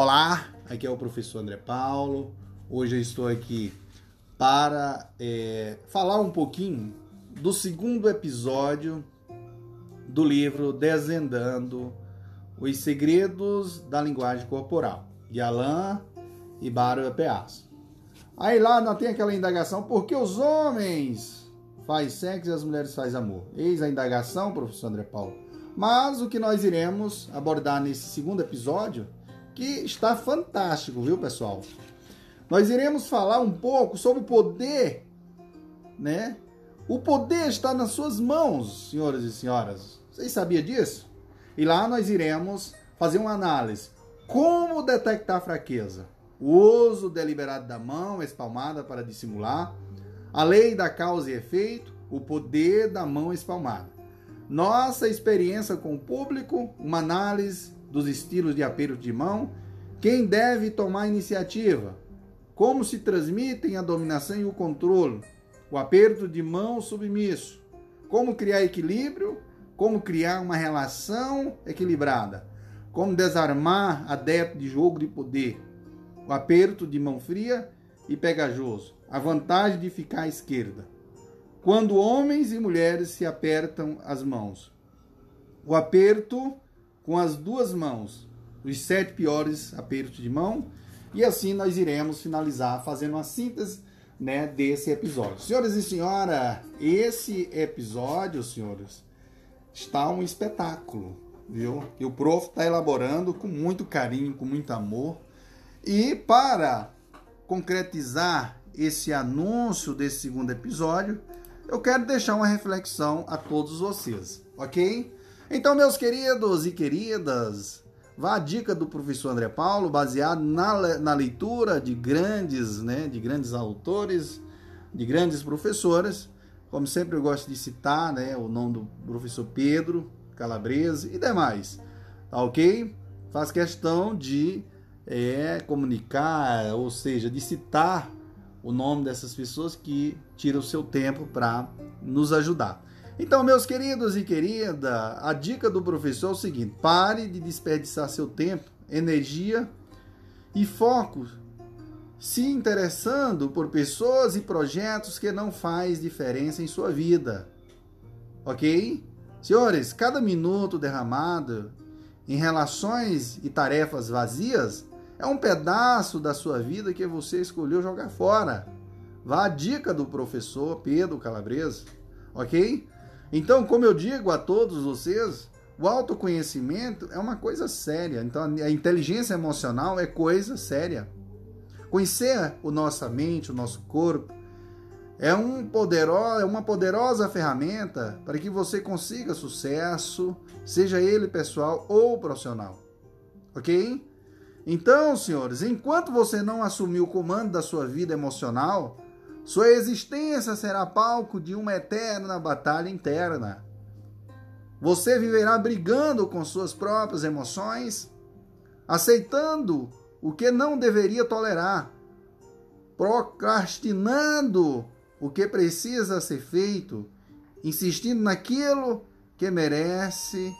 Olá, aqui é o professor André Paulo. Hoje eu estou aqui para é, falar um pouquinho do segundo episódio do livro Desvendando os Segredos da Linguagem Corporal, de Alain e Bárbara Peas. Aí lá não tem aquela indagação, por que os homens fazem sexo e as mulheres fazem amor? Eis a indagação, professor André Paulo. Mas o que nós iremos abordar nesse segundo episódio que está fantástico, viu, pessoal? Nós iremos falar um pouco sobre o poder, né? O poder está nas suas mãos, senhoras e senhoras. Vocês sabiam disso? E lá nós iremos fazer uma análise. Como detectar fraqueza? O uso deliberado da mão espalmada para dissimular, a lei da causa e efeito, o poder da mão espalmada. Nossa experiência com o público, uma análise dos estilos de aperto de mão, quem deve tomar a iniciativa, como se transmitem a dominação e o controle, o aperto de mão submisso, como criar equilíbrio, como criar uma relação equilibrada, como desarmar adepto de jogo de poder, o aperto de mão fria e pegajoso, a vantagem de ficar à esquerda. Quando homens e mulheres se apertam as mãos, o aperto com as duas mãos, os sete piores apertos de mão, e assim nós iremos finalizar fazendo uma síntese né, desse episódio. Senhoras e senhoras, esse episódio, senhores, está um espetáculo, viu? E o prof está elaborando com muito carinho, com muito amor. E para concretizar esse anúncio desse segundo episódio, eu quero deixar uma reflexão a todos vocês, ok? Então, meus queridos e queridas, vá a dica do professor André Paulo, baseado na, na leitura de grandes, né, de grandes autores, de grandes professores. Como sempre eu gosto de citar, né, o nome do professor Pedro Calabrese e demais. Tá ok? Faz questão de é, comunicar, ou seja, de citar o nome dessas pessoas que tiram o seu tempo para nos ajudar. Então, meus queridos e querida, a dica do professor é o seguinte: pare de desperdiçar seu tempo, energia e foco se interessando por pessoas e projetos que não faz diferença em sua vida. OK? Senhores, cada minuto derramado em relações e tarefas vazias é um pedaço da sua vida que você escolheu jogar fora. Vá a dica do professor Pedro Calabresa, ok? Então, como eu digo a todos vocês, o autoconhecimento é uma coisa séria. Então, a inteligência emocional é coisa séria. Conhecer a nossa mente, o nosso corpo, é, um poderoso, é uma poderosa ferramenta para que você consiga sucesso, seja ele pessoal ou profissional. Ok? Então, senhores, enquanto você não assumir o comando da sua vida emocional, sua existência será palco de uma eterna batalha interna. Você viverá brigando com suas próprias emoções, aceitando o que não deveria tolerar, procrastinando o que precisa ser feito, insistindo naquilo que merece,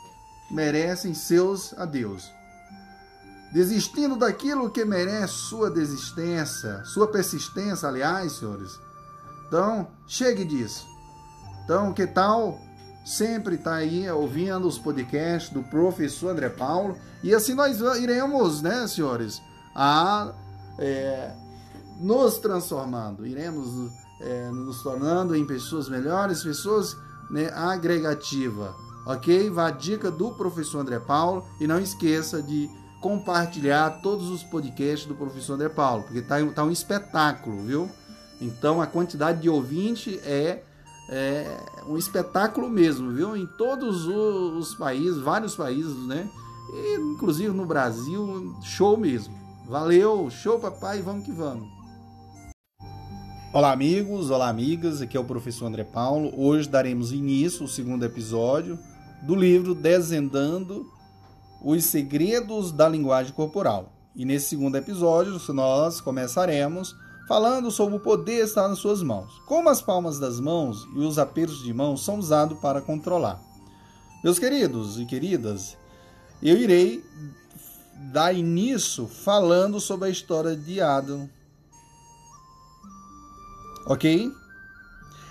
merecem seus adeus. Desistindo daquilo que merece sua desistência, sua persistência, aliás, senhores. Então, chegue disso. Então, que tal sempre estar tá aí ouvindo os podcasts do professor André Paulo? E assim nós iremos, né, senhores, a é, nos transformando, iremos é, nos tornando em pessoas melhores, pessoas né, agregativa, ok? Vá a dica do professor André Paulo e não esqueça de compartilhar todos os podcasts do professor André Paulo, porque tá, tá um espetáculo, viu? Então a quantidade de ouvinte é, é um espetáculo mesmo, viu? Em todos os países, vários países, né? E, inclusive no Brasil, show mesmo. Valeu, show papai, vamos que vamos. Olá amigos, olá amigas, aqui é o professor André Paulo. Hoje daremos início ao segundo episódio do livro Desvendando os Segredos da Linguagem Corporal. E nesse segundo episódio nós começaremos falando sobre o poder estar nas suas mãos. Como as palmas das mãos e os apertos de mão são usados para controlar. Meus queridos e queridas, eu irei dar início falando sobre a história de Adam. Ok?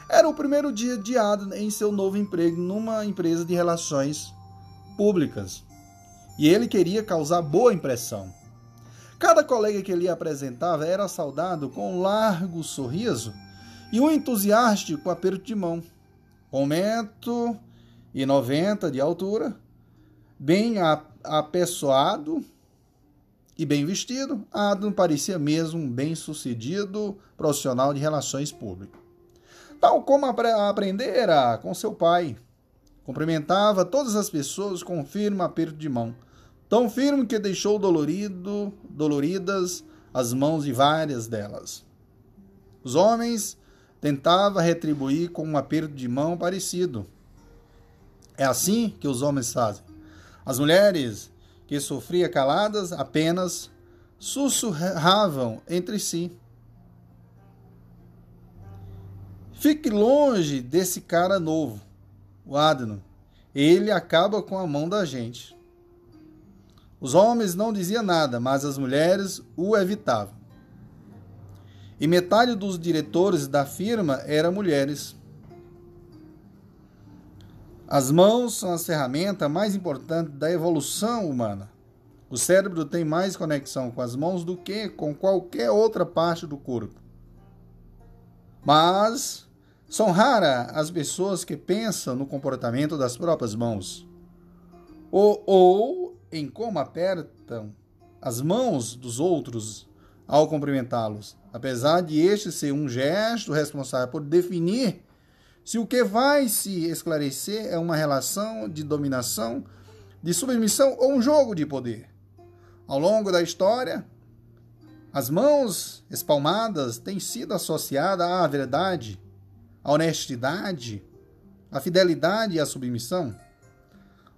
Era o primeiro dia de Adam em seu novo emprego numa empresa de relações públicas. E ele queria causar boa impressão. Cada colega que ele apresentava era saudado com um largo sorriso e um entusiástico aperto de mão. Com 1,90m de altura, bem apessoado e bem vestido, Adam parecia mesmo um bem-sucedido profissional de relações públicas. Tal como aprendera com seu pai. Cumprimentava todas as pessoas com um firme aperto de mão, tão firme que deixou dolorido, doloridas as mãos de várias delas. Os homens tentava retribuir com um aperto de mão parecido. É assim que os homens fazem. As mulheres que sofriam caladas apenas sussurravam entre si. Fique longe desse cara novo, o Adno. Ele acaba com a mão da gente. Os homens não diziam nada, mas as mulheres o evitavam e metade dos diretores da firma eram mulheres. As mãos são a ferramenta mais importante da evolução humana. O cérebro tem mais conexão com as mãos do que com qualquer outra parte do corpo. Mas são raras as pessoas que pensam no comportamento das próprias mãos ou, ou em como apertam as mãos dos outros ao cumprimentá-los apesar de este ser um gesto responsável por definir se o que vai se esclarecer é uma relação de dominação, de submissão ou um jogo de poder. Ao longo da história, as mãos espalmadas têm sido associadas à verdade, à honestidade, à fidelidade e à submissão.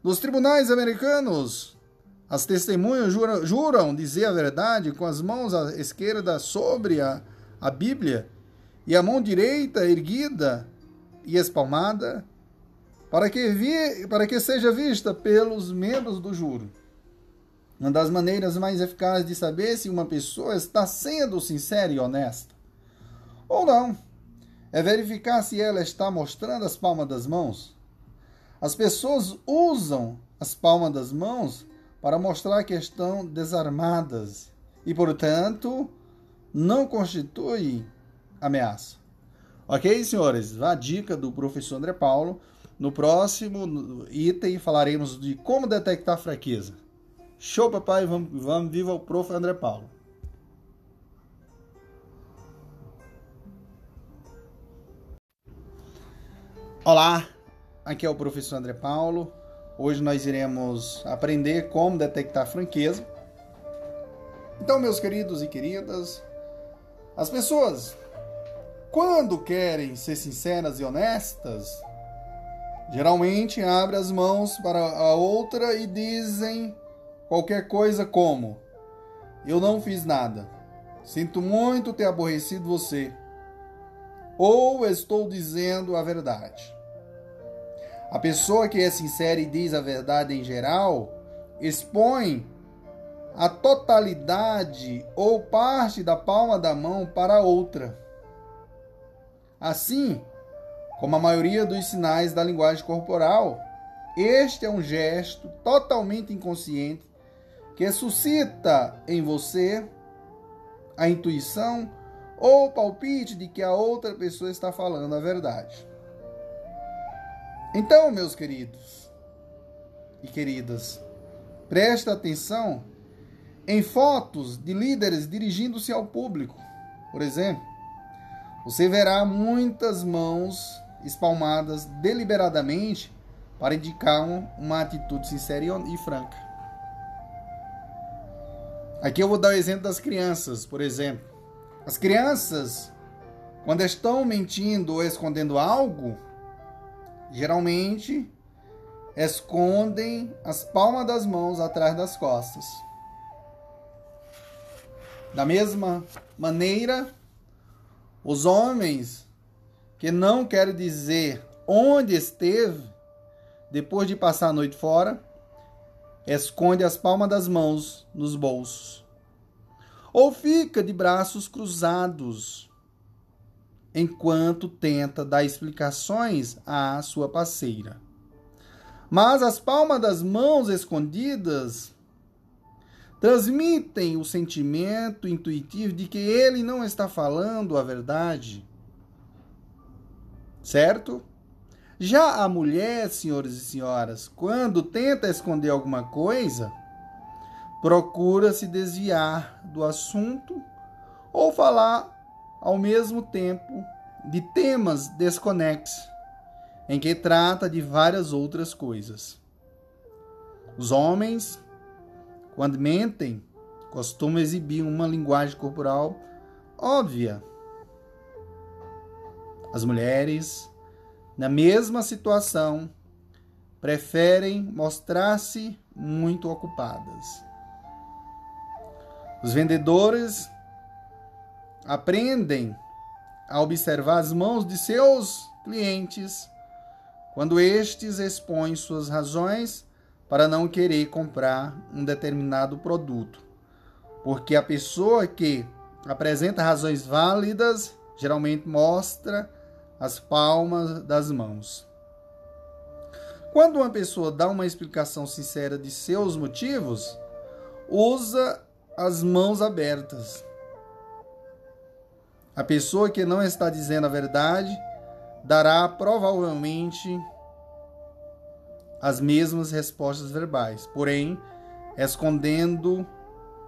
Nos tribunais americanos, as testemunhas juram, juram, dizer a verdade com as mãos à esquerda sobre a, a Bíblia e a mão direita erguida e espalmada, para que, vi, para que seja vista pelos membros do júri. Uma das maneiras mais eficazes de saber se uma pessoa está sendo sincera e honesta ou não é verificar se ela está mostrando as palmas das mãos. As pessoas usam as palmas das mãos para mostrar que estão desarmadas e, portanto, não constitui ameaça. Ok, senhores? A dica do professor André Paulo. No próximo item falaremos de como detectar fraqueza. Show, papai! Vamos, vamos viva o prof. André Paulo. Olá, aqui é o professor André Paulo. Hoje nós iremos aprender como detectar franqueza. Então, meus queridos e queridas, as pessoas, quando querem ser sinceras e honestas, geralmente abrem as mãos para a outra e dizem qualquer coisa como: Eu não fiz nada. Sinto muito ter aborrecido você. Ou estou dizendo a verdade. A pessoa que é sincera e diz a verdade em geral expõe a totalidade ou parte da palma da mão para outra. Assim, como a maioria dos sinais da linguagem corporal, este é um gesto totalmente inconsciente que suscita em você a intuição ou palpite de que a outra pessoa está falando a verdade. Então, meus queridos e queridas, presta atenção em fotos de líderes dirigindo-se ao público. Por exemplo, você verá muitas mãos espalmadas deliberadamente para indicar uma atitude sincera e franca. Aqui eu vou dar o exemplo das crianças, por exemplo. As crianças, quando estão mentindo ou escondendo algo, geralmente escondem as palmas das mãos atrás das costas. Da mesma maneira, os homens que não querem dizer onde esteve depois de passar a noite fora, esconde as palmas das mãos nos bolsos, ou fica de braços cruzados enquanto tenta dar explicações à sua parceira. Mas as palmas das mãos escondidas transmitem o sentimento intuitivo de que ele não está falando a verdade. Certo? Já a mulher, senhores e senhoras, quando tenta esconder alguma coisa, procura se desviar do assunto ou falar ao mesmo tempo de temas desconexos, em que trata de várias outras coisas. Os homens, quando mentem, costumam exibir uma linguagem corporal óbvia. As mulheres na mesma situação, preferem mostrar-se muito ocupadas. Os vendedores aprendem a observar as mãos de seus clientes quando estes expõem suas razões para não querer comprar um determinado produto. Porque a pessoa que apresenta razões válidas geralmente mostra as palmas das mãos. Quando uma pessoa dá uma explicação sincera de seus motivos, usa as mãos abertas. A pessoa que não está dizendo a verdade dará provavelmente as mesmas respostas verbais, porém escondendo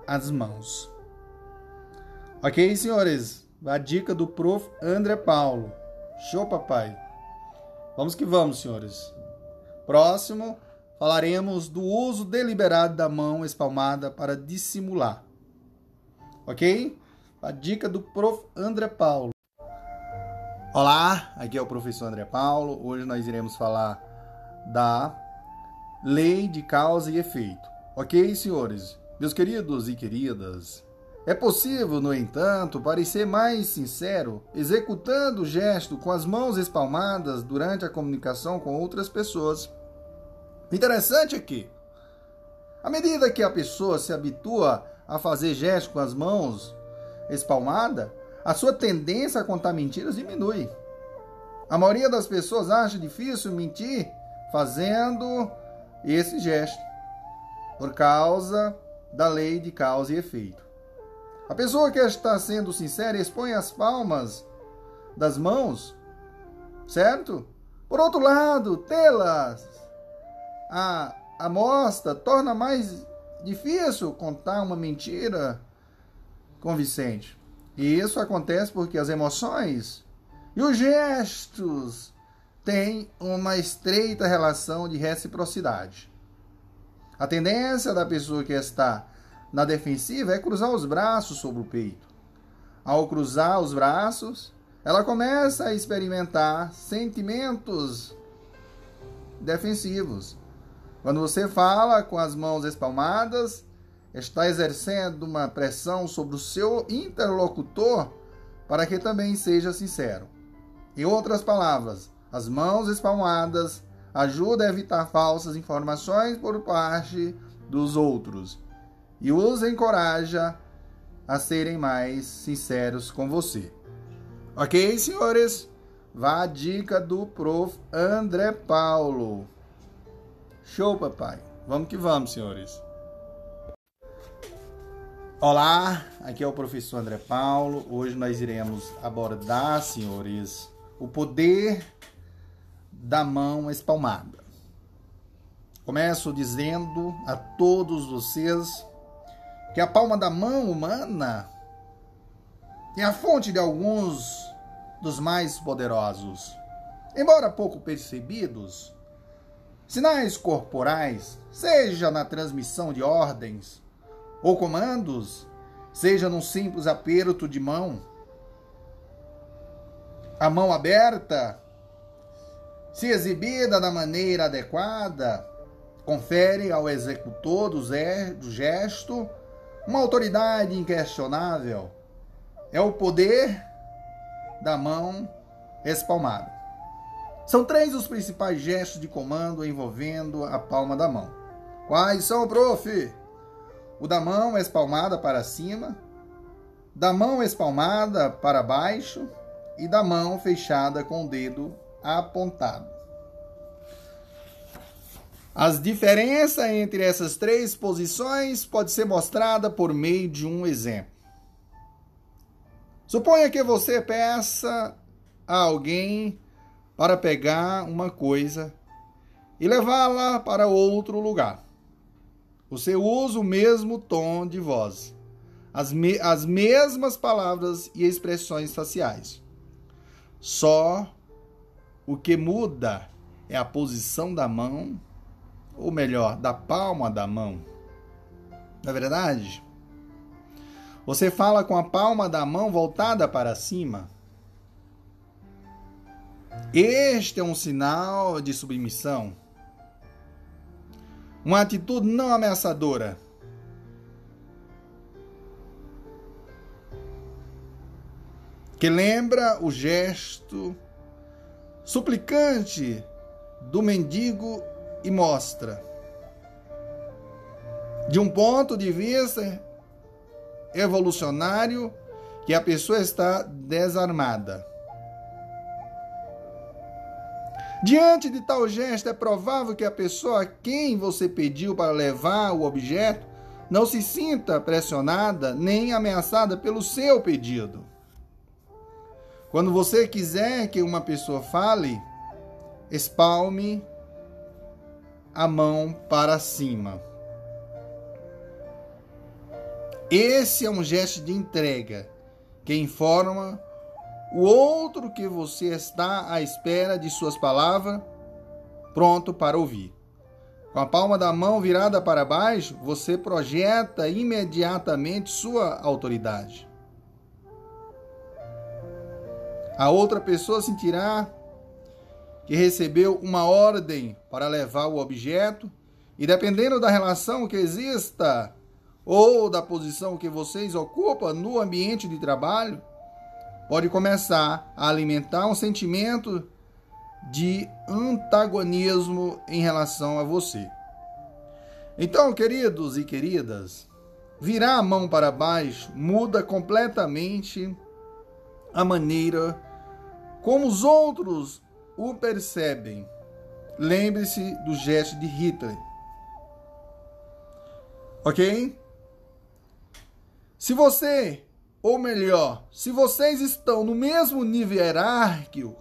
as mãos. Ok, senhores? A dica do prof. André Paulo. Show, papai. Vamos que vamos, senhores. Próximo, falaremos do uso deliberado da mão espalmada para dissimular. Ok? A dica do Prof. André Paulo. Olá, aqui é o professor André Paulo. Hoje nós iremos falar da lei de causa e efeito. Ok, senhores? Meus queridos e queridas, é possível, no entanto, parecer mais sincero executando o gesto com as mãos espalmadas durante a comunicação com outras pessoas. Interessante é que, à medida que a pessoa se habitua a fazer gestos com as mãos espalmadas, a sua tendência a contar mentiras diminui. A maioria das pessoas acha difícil mentir fazendo esse gesto, por causa da lei de causa e efeito. A pessoa que está sendo sincera expõe as palmas das mãos, certo? Por outro lado, tê-las a, a mostra torna mais difícil contar uma mentira convincente. E isso acontece porque as emoções e os gestos têm uma estreita relação de reciprocidade. A tendência da pessoa que está na defensiva é cruzar os braços sobre o peito. Ao cruzar os braços, ela começa a experimentar sentimentos defensivos. Quando você fala com as mãos espalmadas, está exercendo uma pressão sobre o seu interlocutor para que também seja sincero. Em outras palavras, as mãos espalmadas ajudam a evitar falsas informações por parte dos outros e os encoraja a serem mais sinceros com você. Ok, senhores? Vá a dica do prof. André Paulo. Show, papai. Vamos que vamos, senhores. Olá, aqui é o professor André Paulo. Hoje nós iremos abordar, senhores, o poder da mão espalmada. Começo dizendo a todos vocês que a palma da mão humana é a fonte de alguns dos mais poderosos. Embora pouco percebidos, sinais corporais, seja na transmissão de ordens ou comandos, seja num simples aperto de mão, a mão aberta, se exibida da maneira adequada, confere ao executor do gesto uma autoridade inquestionável é o poder da mão espalmada. São três os principais gestos de comando envolvendo a palma da mão. Quais são, prof? O da mão espalmada para cima, da mão espalmada para baixo e da mão fechada com o dedo apontado. As diferenças entre essas três posições pode ser mostrada por meio de um exemplo. Suponha que você peça a alguém para pegar uma coisa e levá-la para outro lugar. Você usa o mesmo tom de voz, as, me as mesmas palavras e expressões faciais. Só o que muda é a posição da mão, ou melhor, da palma da mão. Não é verdade? Você fala com a palma da mão voltada para cima. Este é um sinal de submissão. Uma atitude não ameaçadora. Que lembra o gesto suplicante do mendigo e mostra, de um ponto de vista evolucionário, que a pessoa está desarmada. Diante de tal gesto, é provável que a pessoa a quem você pediu para levar o objeto não se sinta pressionada nem ameaçada pelo seu pedido. Quando você quiser que uma pessoa fale, espalme a mão para cima. Esse é um gesto de entrega que informa o outro que você está à espera de suas palavras, pronto para ouvir. Com a palma da mão virada para baixo, você projeta imediatamente sua autoridade. A outra pessoa sentirá que recebeu uma ordem para levar o objeto, e dependendo da relação que exista ou da posição que vocês ocupam no ambiente de trabalho, pode começar a alimentar um sentimento de antagonismo em relação a você. Então, queridos e queridas, virar a mão para baixo muda completamente a maneira como os outros o percebem. Lembre-se do gesto de Hitler. Ok? Se você ou melhor, se vocês estão no mesmo nível hierárquico,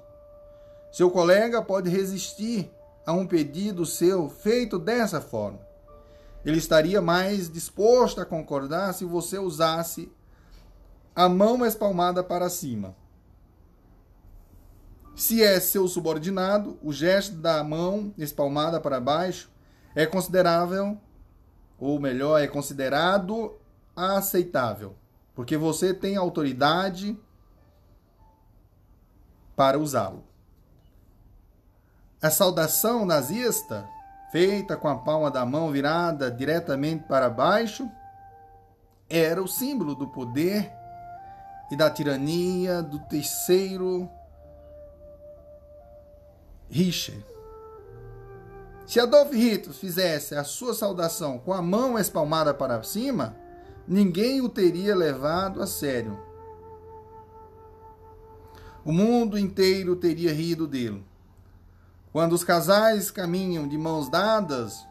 seu colega pode resistir a um pedido seu feito dessa forma. Ele estaria mais disposto a concordar se você usasse a mão espalmada para cima. Se é seu subordinado, o gesto da mão espalmada para baixo é considerável, ou melhor, é considerado aceitável porque você tem autoridade para usá-lo. A saudação nazista, feita com a palma da mão virada diretamente para baixo, era o símbolo do poder e da tirania do terceiro Reich. Se Adolf Hitler fizesse a sua saudação com a mão espalmada para cima, ninguém o teria levado a sério. O mundo inteiro teria rido dele. Quando os casais caminham de mãos dadas,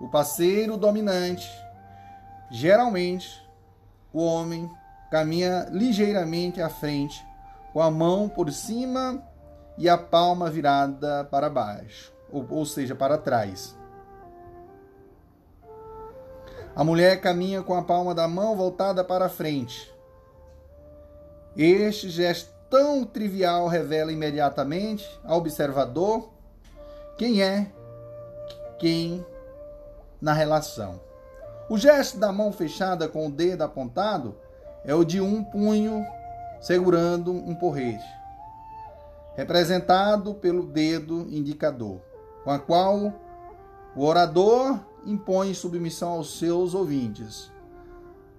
o parceiro dominante, geralmente o homem, caminha ligeiramente à frente, com a mão por cima e a palma virada para baixo, ou, ou seja, para trás. A mulher caminha com a palma da mão voltada para a frente. Este gesto tão trivial revela imediatamente ao observador quem é quem na relação. O gesto da mão fechada com o dedo apontado é o de um punho segurando um porrete, representado pelo dedo indicador, com a qual o orador impõe submissão aos seus ouvintes.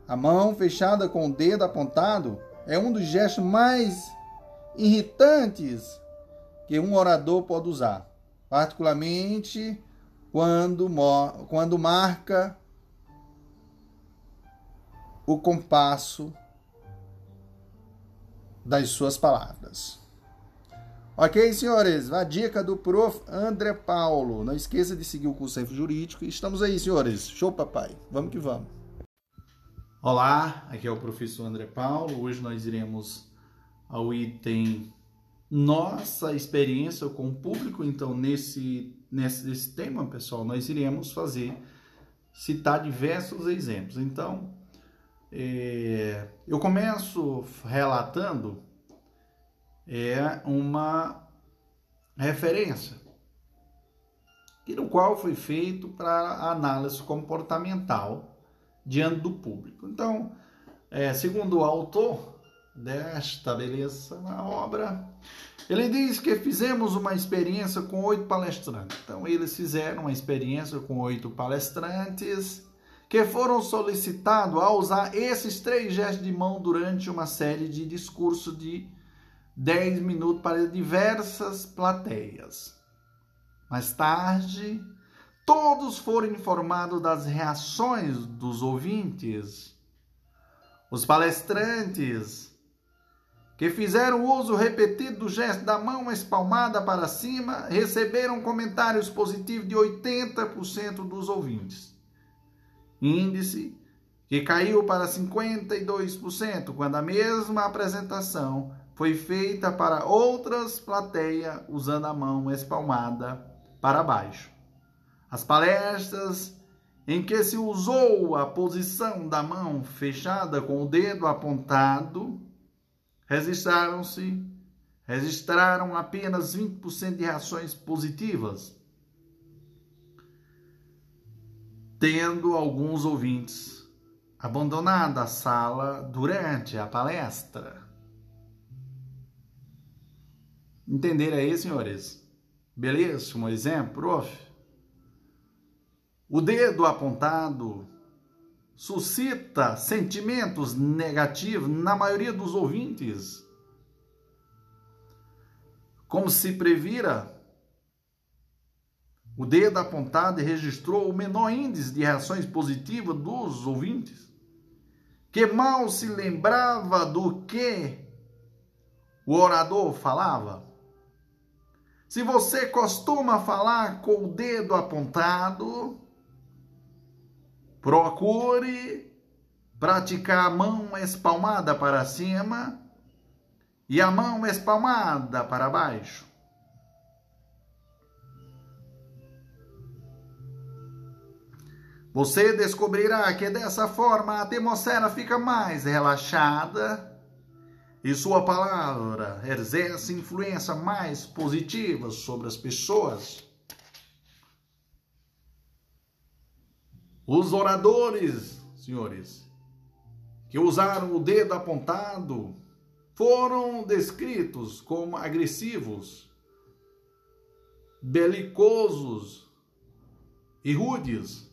A mão fechada com o dedo apontado é um dos gestos mais irritantes que um orador pode usar, particularmente quando, quando marca o compasso das suas palavras. Ok, senhores? A dica do prof. André Paulo. Não esqueça de seguir o curso Jurídico. Estamos aí, senhores. Show, papai. Vamos que vamos. Olá, aqui é o professor André Paulo. Hoje nós iremos ao item nossa experiência com o público. Então, nesse, nesse, nesse tema, pessoal, nós iremos fazer, citar diversos exemplos. Então, é, eu começo relatando é uma referência e no qual foi feito para análise comportamental diante do público. Então, é, segundo o autor desta beleza na obra, ele diz que fizemos uma experiência com oito palestrantes. Então, eles fizeram uma experiência com oito palestrantes que foram solicitados a usar esses três gestos de mão durante uma série de discursos de 10 minutos para diversas plateias. Mais tarde, todos foram informados das reações dos ouvintes. Os palestrantes que fizeram uso repetido do gesto da mão espalmada para cima receberam comentários positivos de 80% dos ouvintes. Índice que caiu para 52% quando a mesma apresentação foi feita para outras plateias usando a mão espalmada para baixo. As palestras em que se usou a posição da mão fechada com o dedo apontado registraram-se registraram apenas 20% de reações positivas, tendo alguns ouvintes abandonado a sala durante a palestra. Entenderam aí, senhores? Beleza? Um exemplo, prof. O dedo apontado suscita sentimentos negativos na maioria dos ouvintes. Como se previra, o dedo apontado registrou o menor índice de reações positivas dos ouvintes, que mal se lembrava do que o orador falava. Se você costuma falar com o dedo apontado, procure praticar a mão espalmada para cima e a mão espalmada para baixo. Você descobrirá que dessa forma a atmosfera fica mais relaxada e sua palavra exerce influência mais positiva sobre as pessoas. Os oradores, senhores, que usaram o dedo apontado, foram descritos como agressivos, belicosos e rudes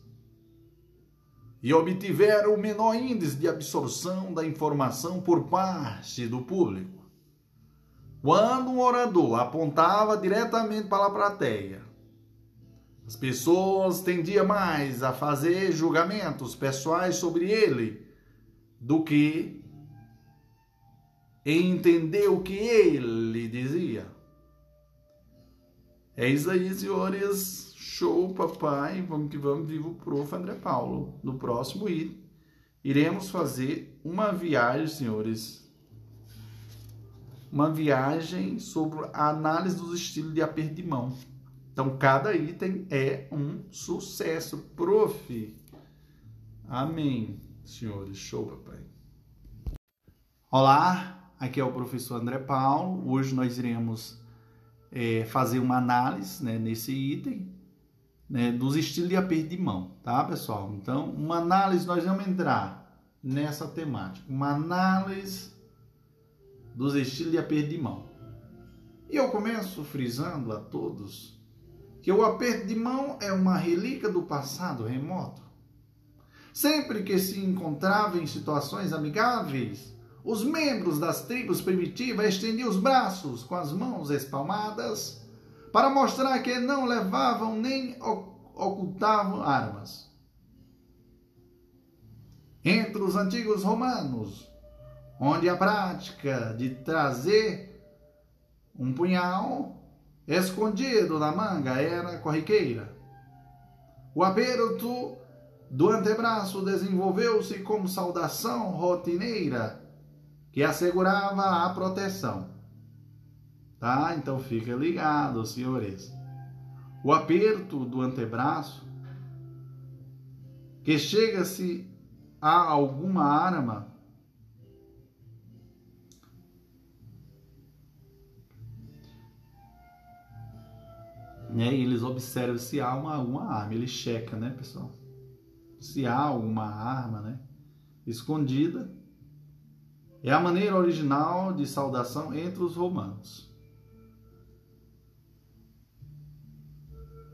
e obtiveram o menor índice de absorção da informação por parte do público. Quando um orador apontava diretamente para a plateia, as pessoas tendiam mais a fazer julgamentos pessoais sobre ele do que entender o que ele dizia. É isso aí, senhores. Show, papai. Vamos que vamos, vivo o prof. André Paulo. No próximo item, iremos fazer uma viagem, senhores. Uma viagem sobre a análise dos estilos de aperto de mão. Então, cada item é um sucesso, prof. Amém, senhores. Show, papai. Olá, aqui é o professor André Paulo. Hoje nós iremos é, fazer uma análise né, nesse item né, dos estilos de aperto de mão, tá, pessoal? Então, uma análise, nós vamos entrar nessa temática, uma análise dos estilos de aperto de mão. E eu começo frisando a todos que o aperto de mão é uma relíquia do passado remoto. Sempre que se encontrava em situações amigáveis, os membros das tribos primitivas estendiam os braços com as mãos espalmadas para mostrar que não levavam nem ocultavam armas. Entre os antigos romanos, onde a prática de trazer um punhal escondido na manga era corriqueira. O aperto do antebraço desenvolveu-se como saudação rotineira que assegurava a proteção. Tá? Então fica ligado, senhores. O aperto do antebraço que chega-se a alguma arma né? E eles observam se há uma, uma arma, eles checam, né, pessoal? Se há alguma arma, né, escondida. É a maneira original de saudação entre os romanos.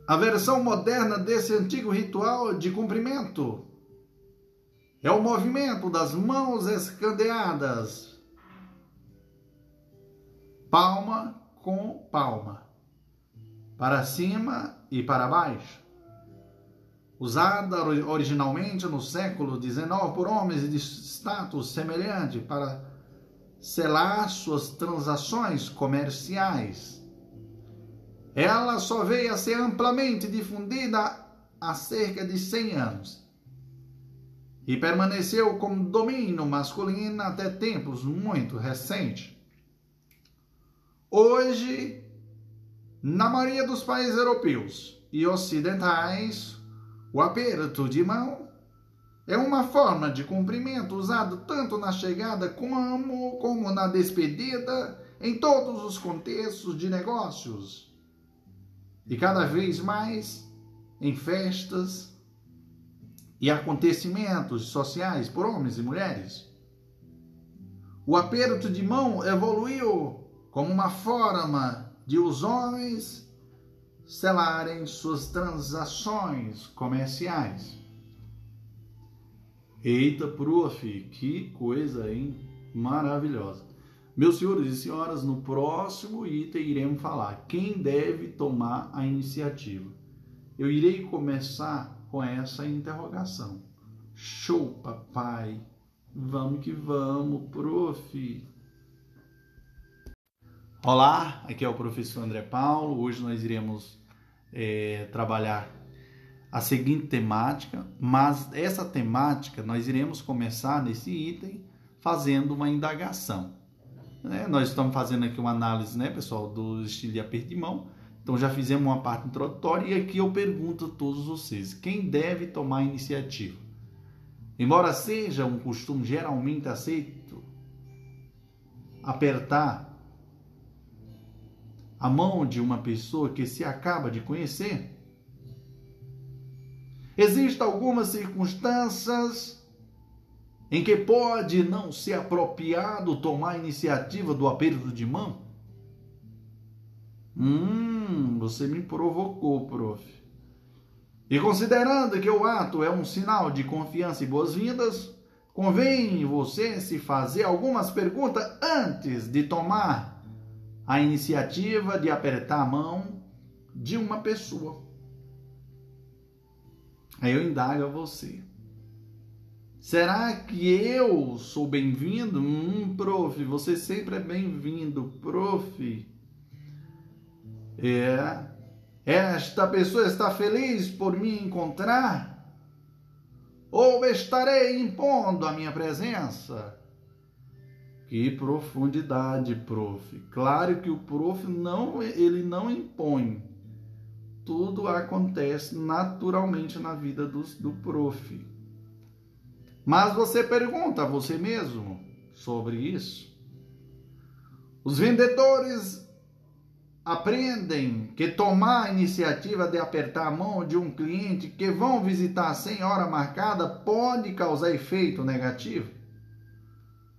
A versão moderna desse antigo ritual de cumprimento é o movimento das mãos escandeadas, palma com palma para cima e para baixo. Usada originalmente no século XIX por homens de status semelhante para selar suas transações comerciais. Ela só veio a ser amplamente difundida há cerca de 100 anos e permaneceu como domínio masculino até tempos muito recentes. Hoje, na maioria dos países europeus e ocidentais, o aperto de mão é uma forma de cumprimento usado tanto na chegada como, como na despedida em todos os contextos de negócios. E cada vez mais em festas e acontecimentos sociais por homens e mulheres. O aperto de mão evoluiu como uma forma de os homens selarem suas transações comerciais. Eita, prof, que coisa, hein? Maravilhosa. Meus senhores e senhoras, no próximo item iremos falar quem deve tomar a iniciativa. Eu irei começar com essa interrogação. Show, papai. Vamos que vamos, prof. Olá, aqui é o professor André Paulo. Hoje nós iremos é, trabalhar a seguinte temática, mas essa temática nós iremos começar nesse item fazendo uma indagação. Né? Nós estamos fazendo aqui uma análise, né, pessoal, do estilo de aperto de mão. Então já fizemos uma parte introdutória e aqui eu pergunto a todos vocês: quem deve tomar a iniciativa? Embora seja um costume geralmente aceito apertar a mão de uma pessoa que se acaba de conhecer? Existem algumas circunstâncias em que pode não ser apropriado tomar a iniciativa do aperto de mão? Hum, você me provocou, prof. E considerando que o ato é um sinal de confiança e boas-vindas, convém você se fazer algumas perguntas antes de tomar a iniciativa de apertar a mão de uma pessoa. Aí eu indago a você. Será que eu sou bem-vindo? Hum, prof, você sempre é bem-vindo, prof. É. Esta pessoa está feliz por me encontrar? Ou estarei impondo a minha presença? Que profundidade, prof. Claro que o prof não, ele não impõe. Tudo acontece naturalmente na vida do, do prof. Mas você pergunta a você mesmo sobre isso? Os vendedores aprendem que tomar a iniciativa de apertar a mão de um cliente que vão visitar sem hora marcada pode causar efeito negativo?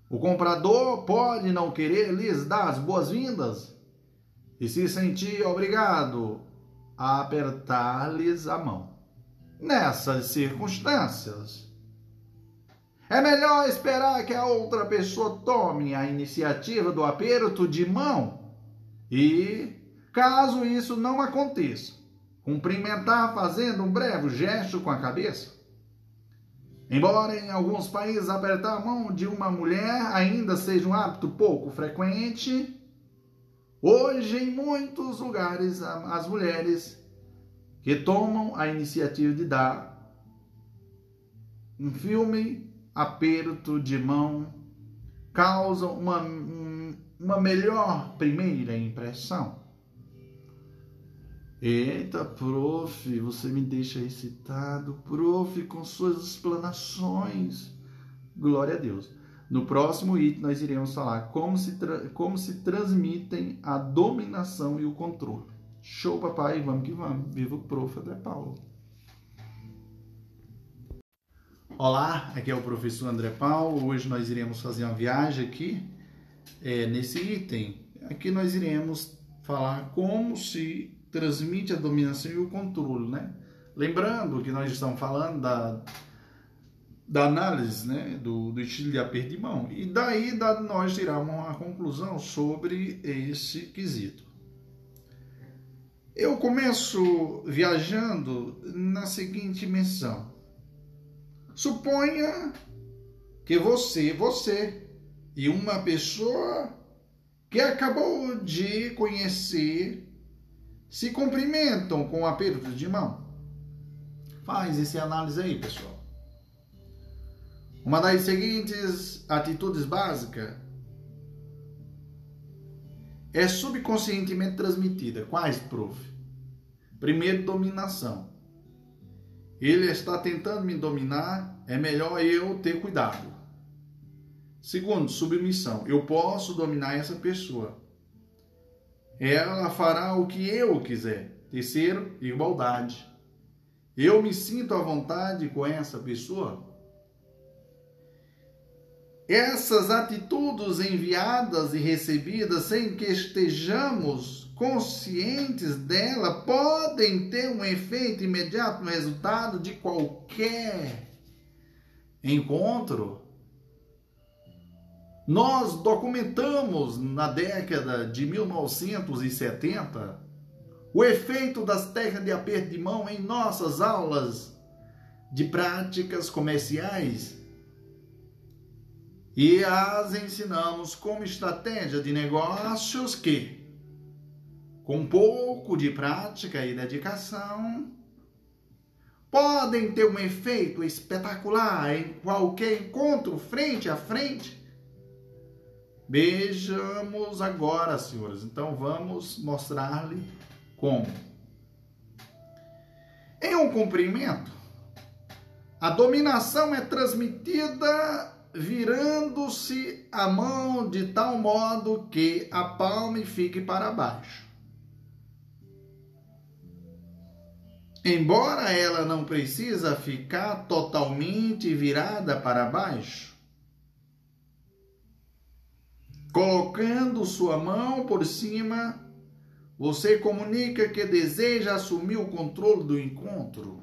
O comprador pode não querer lhes dar as boas-vindas e se sentir obrigado a apertar-lhes a mão. Nessas circunstâncias, é melhor esperar que a outra pessoa tome a iniciativa do aperto de mão e, caso isso não aconteça, cumprimentar fazendo um breve gesto com a cabeça. Embora em alguns países apertar a mão de uma mulher ainda seja um hábito pouco frequente, hoje em muitos lugares as mulheres que tomam a iniciativa de dar um filme aperto de mão causam uma, uma melhor primeira impressão. Eita, prof, você me deixa excitado, prof, com suas explanações. Glória a Deus. No próximo item, nós iremos falar como se, como se transmitem a dominação e o controle. Show, papai, vamos que vamos. Viva o prof. André Paulo. Olá, aqui é o professor André Paulo. Hoje nós iremos fazer uma viagem aqui é, nesse item. Aqui nós iremos falar como se transmite a dominação e o controle, né? Lembrando que nós estamos falando da, da análise né, do, do estilo de aperto de mão. E daí da, nós tiramos uma conclusão sobre esse quesito. Eu começo viajando na seguinte menção. Suponha que você, você e uma pessoa que acabou de conhecer se cumprimentam com um aperto de mão. Faz essa análise aí, pessoal. Uma das seguintes atitudes básicas é subconscientemente transmitida. Quais, prof? Primeiro, dominação. Ele está tentando me dominar, é melhor eu ter cuidado. Segundo, submissão. Eu posso dominar essa pessoa ela fará o que eu quiser. Terceiro, igualdade. Eu me sinto à vontade com essa pessoa. Essas atitudes enviadas e recebidas sem que estejamos conscientes dela podem ter um efeito imediato no resultado de qualquer encontro nós documentamos na década de 1970 o efeito das técnicas de aperto de mão em nossas aulas de práticas comerciais. E as ensinamos como estratégia de negócios que, com pouco de prática e dedicação, podem ter um efeito espetacular em qualquer encontro frente a frente Beijamos agora, senhoras. Então vamos mostrar-lhe como. Em um cumprimento, a dominação é transmitida virando-se a mão de tal modo que a palma fique para baixo. Embora ela não precisa ficar totalmente virada para baixo, Colocando sua mão por cima, você comunica que deseja assumir o controle do encontro.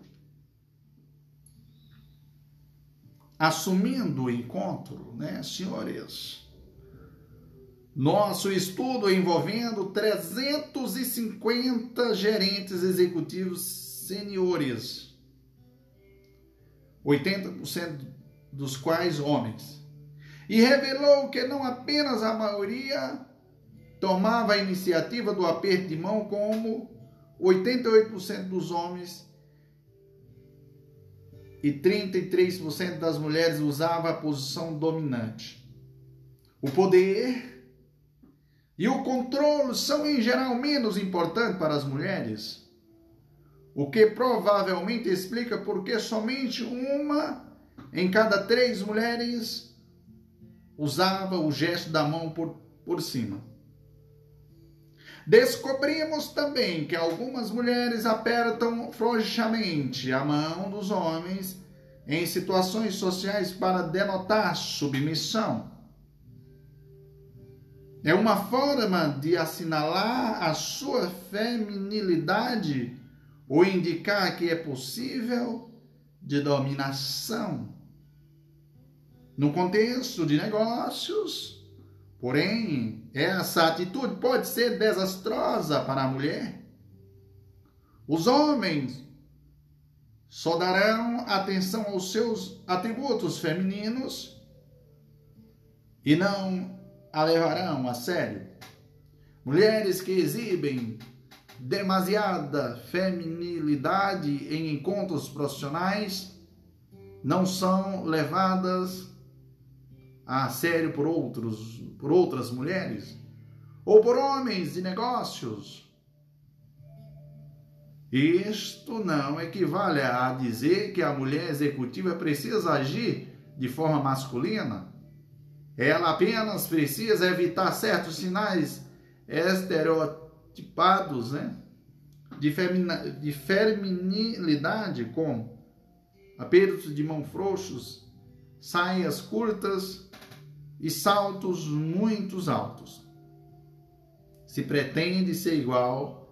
Assumindo o encontro, né, senhores? Nosso estudo envolvendo 350 gerentes executivos seniores, 80% dos quais homens e revelou que não apenas a maioria tomava a iniciativa do aperto de mão, como 88% dos homens e 33% das mulheres usava a posição dominante. O poder e o controle são em geral menos importantes para as mulheres, o que provavelmente explica por que somente uma em cada três mulheres usava o gesto da mão por, por cima. Descobrimos também que algumas mulheres apertam frouxamente a mão dos homens em situações sociais para denotar submissão. É uma forma de assinalar a sua feminilidade ou indicar que é possível de dominação no contexto de negócios. Porém, essa atitude pode ser desastrosa para a mulher. Os homens só darão atenção aos seus atributos femininos e não a levarão a sério. Mulheres que exibem demasiada feminilidade em encontros profissionais não são levadas a sério por outros, por outras mulheres ou por homens de negócios. Isto não equivale a dizer que a mulher executiva precisa agir de forma masculina. Ela apenas precisa evitar certos sinais estereotipados né? de, femina, de feminilidade, como apertos de mão frouxos, saias curtas e saltos muito altos. Se pretende ser igual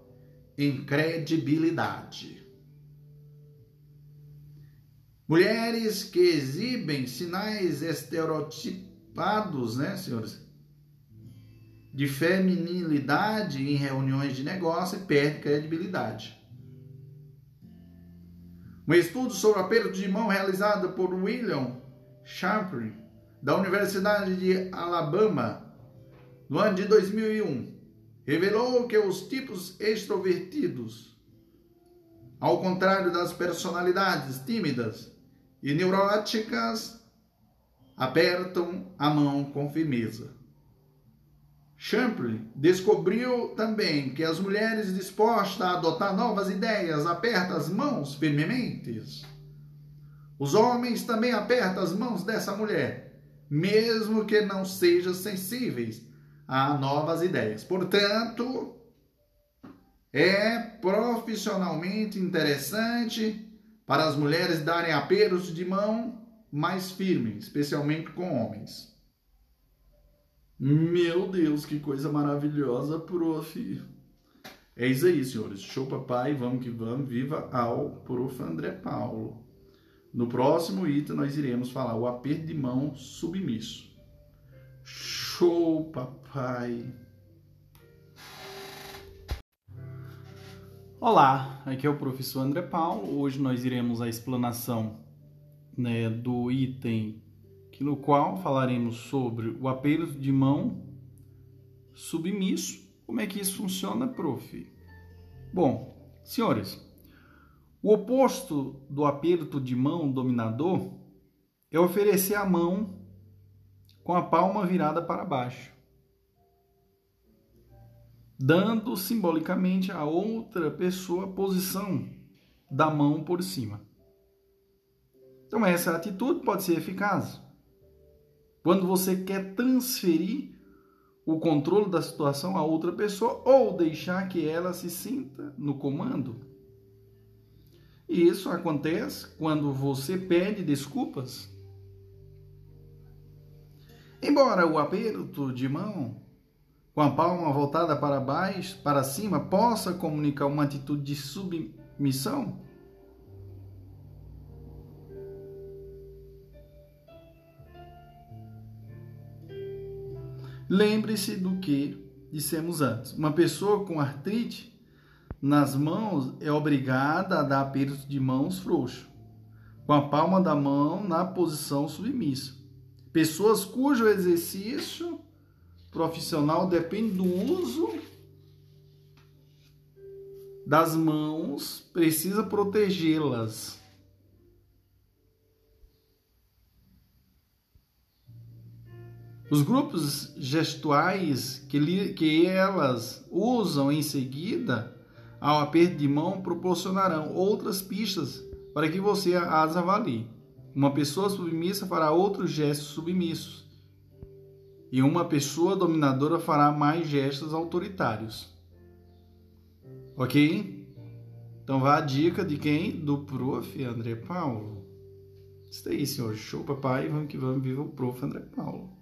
em credibilidade. Mulheres que exibem sinais estereotipados, né, senhores? De feminilidade em reuniões de negócio perdem credibilidade. Um estudo sobre aperto de mão realizado por William Chaplin, da Universidade de Alabama, no ano de 2001, revelou que os tipos extrovertidos, ao contrário das personalidades tímidas e neuróticas, apertam a mão com firmeza. Champlin descobriu também que as mulheres dispostas a adotar novas ideias apertam as mãos firmemente. Os homens também apertam as mãos dessa mulher, mesmo que não sejam sensíveis a novas ideias. Portanto, é profissionalmente interessante para as mulheres darem aperos de mão mais firmes, especialmente com homens. Meu Deus, que coisa maravilhosa, prof. É isso aí, senhores. Show papai, vamos que vamos. Viva ao prof. André Paulo. No próximo item nós iremos falar o aperto de mão submisso. Show, papai. Olá, aqui é o professor André Paulo. Hoje nós iremos a explanação né, do item que no qual falaremos sobre o aperto de mão submisso. Como é que isso funciona, prof? Bom, senhores, o oposto do aperto de mão dominador é oferecer a mão com a palma virada para baixo, dando simbolicamente a outra pessoa a posição da mão por cima. Então, essa atitude pode ser eficaz quando você quer transferir o controle da situação a outra pessoa ou deixar que ela se sinta no comando. E isso acontece quando você pede desculpas Embora o aperto de mão com a palma voltada para baixo, para cima, possa comunicar uma atitude de submissão, lembre-se do que dissemos antes. Uma pessoa com artrite nas mãos é obrigada a dar aperto de mãos frouxo, com a palma da mão na posição submissa. Pessoas cujo exercício profissional depende do uso das mãos, precisa protegê-las. Os grupos gestuais que, li, que elas usam em seguida ao aperto de mão proporcionarão outras pistas para que você as avalie. Uma pessoa submissa fará outros gestos submissos. E uma pessoa dominadora fará mais gestos autoritários. Ok? Então vá a dica de quem? Do prof. André Paulo. Isso aí, senhor. Show, papai. Vamos que vamos. Viva o prof. André Paulo.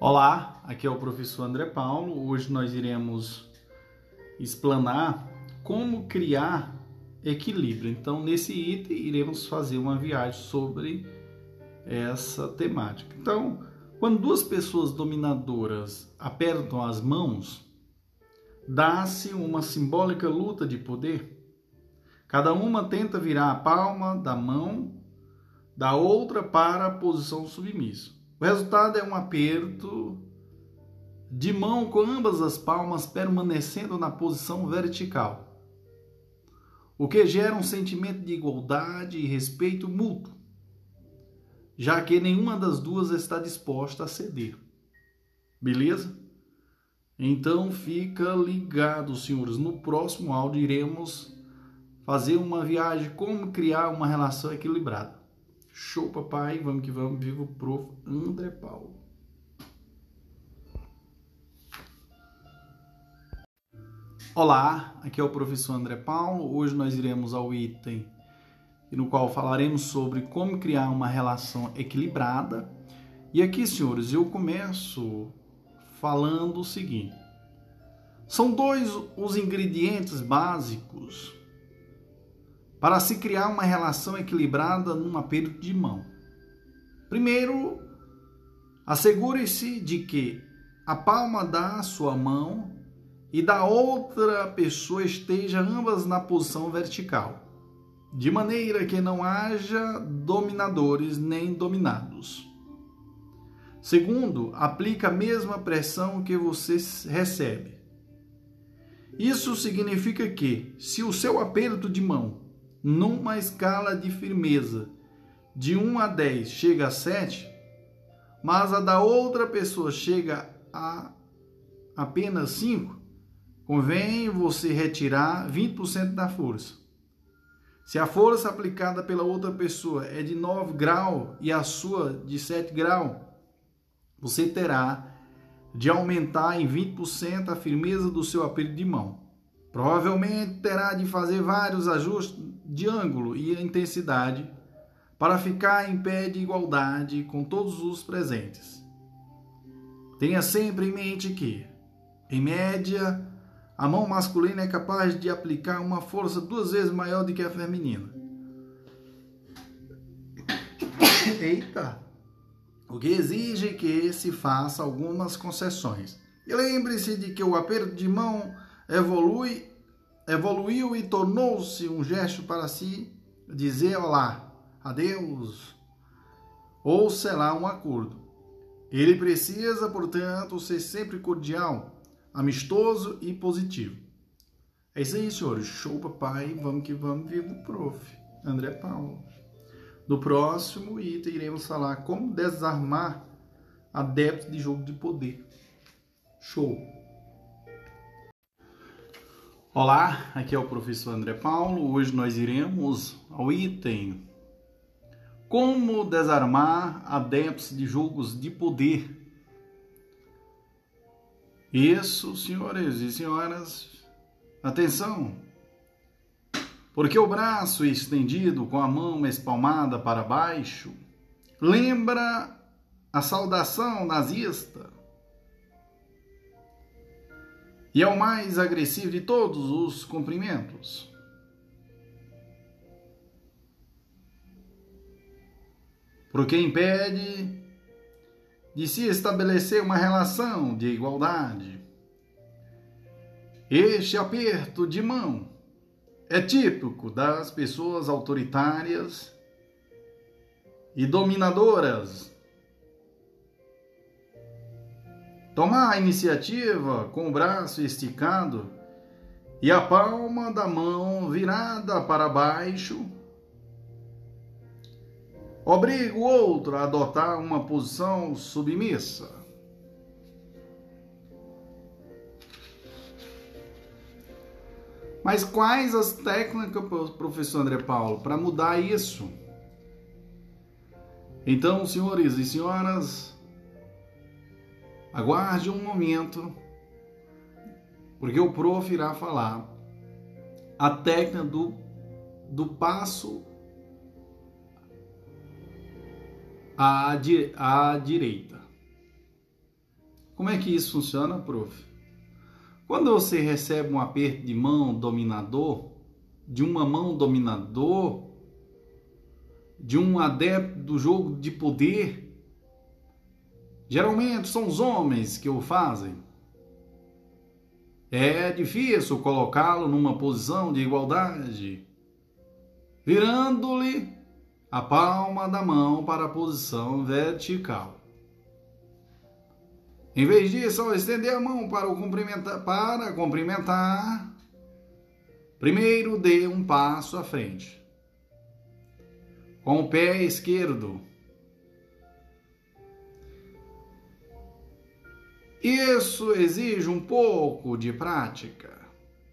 Olá, aqui é o professor André Paulo. Hoje nós iremos explanar como criar equilíbrio. Então, nesse item, iremos fazer uma viagem sobre essa temática. Então, Quando duas pessoas dominadoras apertam as mãos, dá-se uma simbólica luta de poder. Cada uma tenta virar a palma da mão da outra para a posição submissa. O resultado é um aperto de mão com ambas as palmas permanecendo na posição vertical, o que gera um sentimento de igualdade e respeito mútuo, já que nenhuma das duas está disposta a ceder. Beleza? Então fica ligado, senhores. No próximo áudio iremos fazer uma viagem como criar uma relação equilibrada. Show, papai. Vamos que vamos. Viva o prof. André Paulo. Olá, aqui é o professor André Paulo. Hoje nós iremos ao item no qual falaremos sobre como criar uma relação equilibrada. E aqui, senhores, eu começo falando o seguinte: são dois os ingredientes básicos para se criar uma relação equilibrada num aperto de mão. Primeiro, assegure-se de que a palma da sua mão e da outra pessoa esteja ambas na posição vertical, de maneira que não haja dominadores nem dominados. Segundo, aplica a mesma pressão que você recebe. Isso significa que, se o seu aperto de mão, numa escala de firmeza de 1 a 10 chega a 7, mas a da outra pessoa chega a apenas 5, convém você retirar 20% da força. Se a força aplicada pela outra pessoa é de 9 graus e a sua de 7 graus, você terá de aumentar em 20% a firmeza do seu aperto de mão. Provavelmente terá de fazer vários ajustes de ângulo e intensidade para ficar em pé de igualdade com todos os presentes. Tenha sempre em mente que, em média, a mão masculina é capaz de aplicar uma força duas vezes maior do que a feminina. Eita! o que exige que se faça algumas concessões. E lembre-se de que o aperto de mão evolui, evoluiu e tornou-se um gesto para si dizer olá, adeus, ou selar um acordo. Ele precisa, portanto, ser sempre cordial, amistoso e positivo. É isso aí, senhores. Show, papai. Vamos que vamos. Viva o prof. André Paulo. No próximo item, iremos falar como desarmar adeptos de jogo de poder. Show! Olá, aqui é o professor André Paulo. Hoje nós iremos ao item Como desarmar adeptos de jogos de poder. Isso, senhores e senhoras, atenção! Porque o braço estendido com a mão espalmada para baixo lembra a saudação nazista. E é o mais agressivo de todos os cumprimentos. Porque impede de se estabelecer uma relação de igualdade. Este aperto de mão é típico das pessoas autoritárias e dominadoras. Tomar a iniciativa com o braço esticado e a palma da mão virada para baixo obriga o outro a adotar uma posição submissa. Mas quais as técnicas, professor André Paulo, para mudar isso? Então, senhores e senhoras, aguarde um momento, porque o prof irá falar a técnica do, do passo à, à direita. Como é que isso funciona, prof? Quando você recebe um aperto de mão dominador, de uma mão dominador, de um adepto do jogo de poder, Geralmente são os homens que o fazem. É difícil colocá-lo numa posição de igualdade, virando-lhe a palma da mão para a posição vertical. Em vez disso, ao estender a mão para, cumprimentar, para cumprimentar, primeiro dê um passo à frente. Com o pé esquerdo, Isso exige um pouco de prática,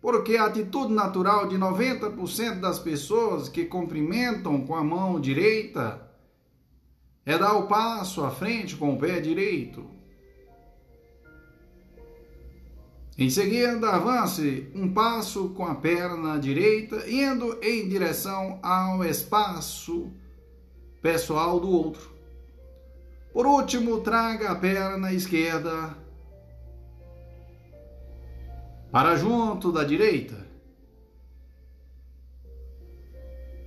porque a atitude natural de 90% das pessoas que cumprimentam com a mão direita é dar o passo à frente com o pé direito. Em seguida, avance um passo com a perna direita, indo em direção ao espaço pessoal do outro. Por último, traga a perna esquerda para junto da direita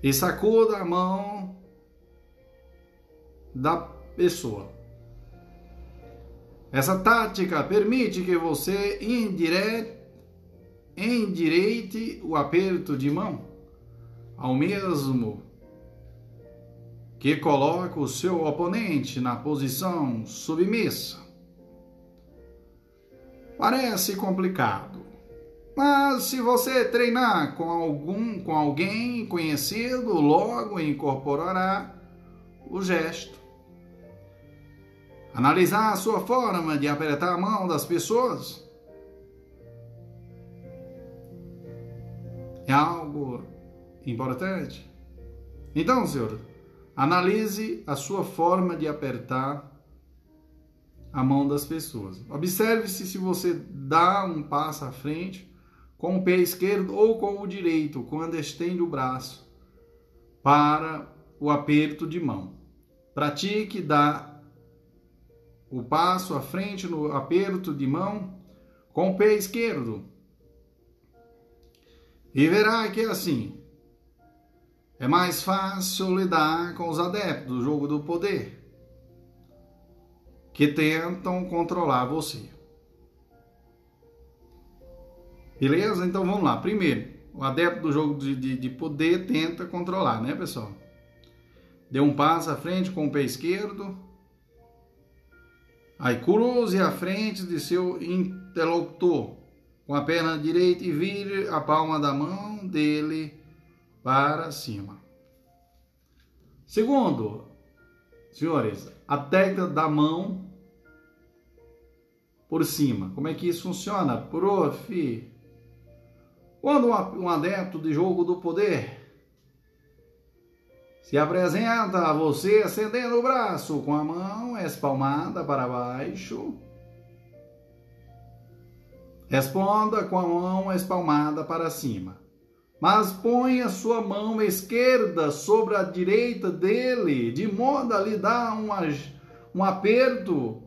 e sacuda a mão da pessoa. Essa tática permite que você indire... endireite o aperto de mão, ao mesmo que coloca o seu oponente na posição submissa. Parece complicado, mas se você treinar com algum, com alguém conhecido, logo incorporará o gesto. Analisar a sua forma de apertar a mão das pessoas é algo importante. Então, senhor, analise a sua forma de apertar a mão das pessoas. Observe-se se você dá um passo à frente com o pé esquerdo ou com o direito, quando estende o braço para o aperto de mão. Pratique dar o passo à frente no aperto de mão com o pé esquerdo. E verá que é assim. É mais fácil lidar com os adeptos do jogo do poder que tentam controlar você. Beleza? Então vamos lá. Primeiro, o adepto do jogo de, de, de poder tenta controlar, né, pessoal? Dê um passo à frente com o pé esquerdo. Aí cruze a frente de seu interlocutor com a perna direita e vire a palma da mão dele para cima. Segundo, senhores, a técnica da mão por cima. Como é que isso funciona? Prof. Quando um adepto de jogo do poder se apresenta a você acendendo o braço com a mão espalmada para baixo, responda com a mão espalmada para cima. Mas ponha sua mão esquerda sobre a direita dele, de modo a lhe dar um, um aperto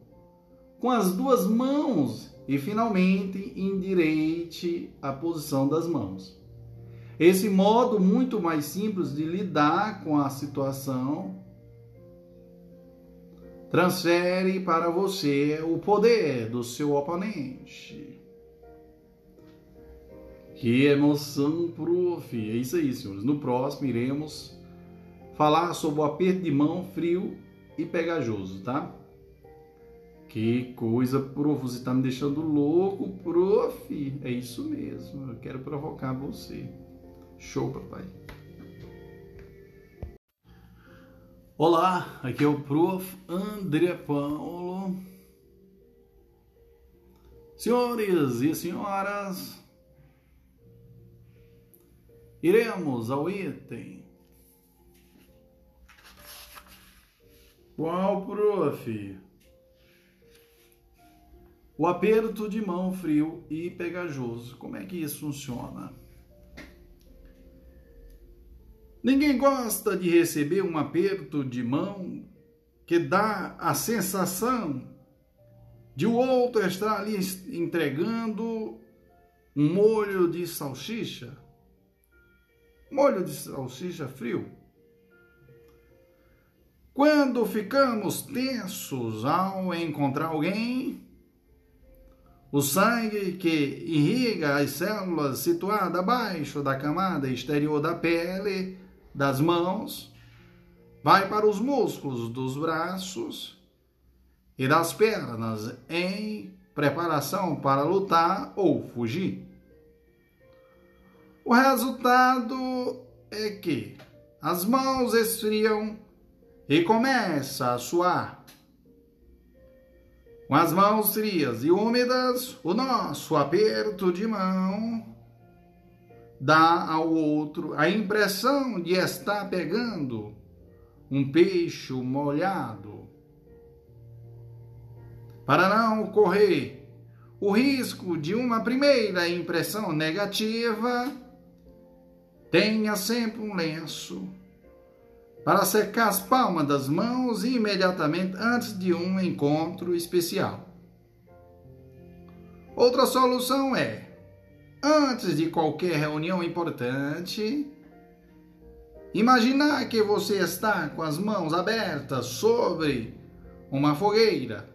com as duas mãos e finalmente endireite a posição das mãos. Esse modo muito mais simples de lidar com a situação transfere para você o poder do seu oponente. Que emoção, prof! É isso aí, senhores. No próximo iremos falar sobre o aperto de mão frio e pegajoso, tá? Que coisa, prof, você tá me deixando louco, prof. É isso mesmo, eu quero provocar você. Show, papai. Olá, aqui é o prof. André Paulo. Senhores e senhoras, iremos ao item. Qual, prof? O aperto de mão frio e pegajoso. Como é que isso funciona? Ninguém gosta de receber um aperto de mão que dá a sensação de o outro estar ali entregando um molho de salsicha. Molho de salsicha frio. Quando ficamos tensos ao encontrar alguém, o sangue que irriga as células situadas abaixo da camada exterior da pele das mãos vai para os músculos dos braços e das pernas em preparação para lutar ou fugir. O resultado é que as mãos esfriam e começa a suar. Com as mãos frias e úmidas, o nosso aperto de mão dá ao outro a impressão de estar pegando um peixe molhado. Para não correr o risco de uma primeira impressão negativa, tenha sempre um lenço para secar as palmas das mãos imediatamente antes de um encontro especial. Outra solução é, antes de qualquer reunião importante, imaginar que você está com as mãos abertas sobre uma fogueira.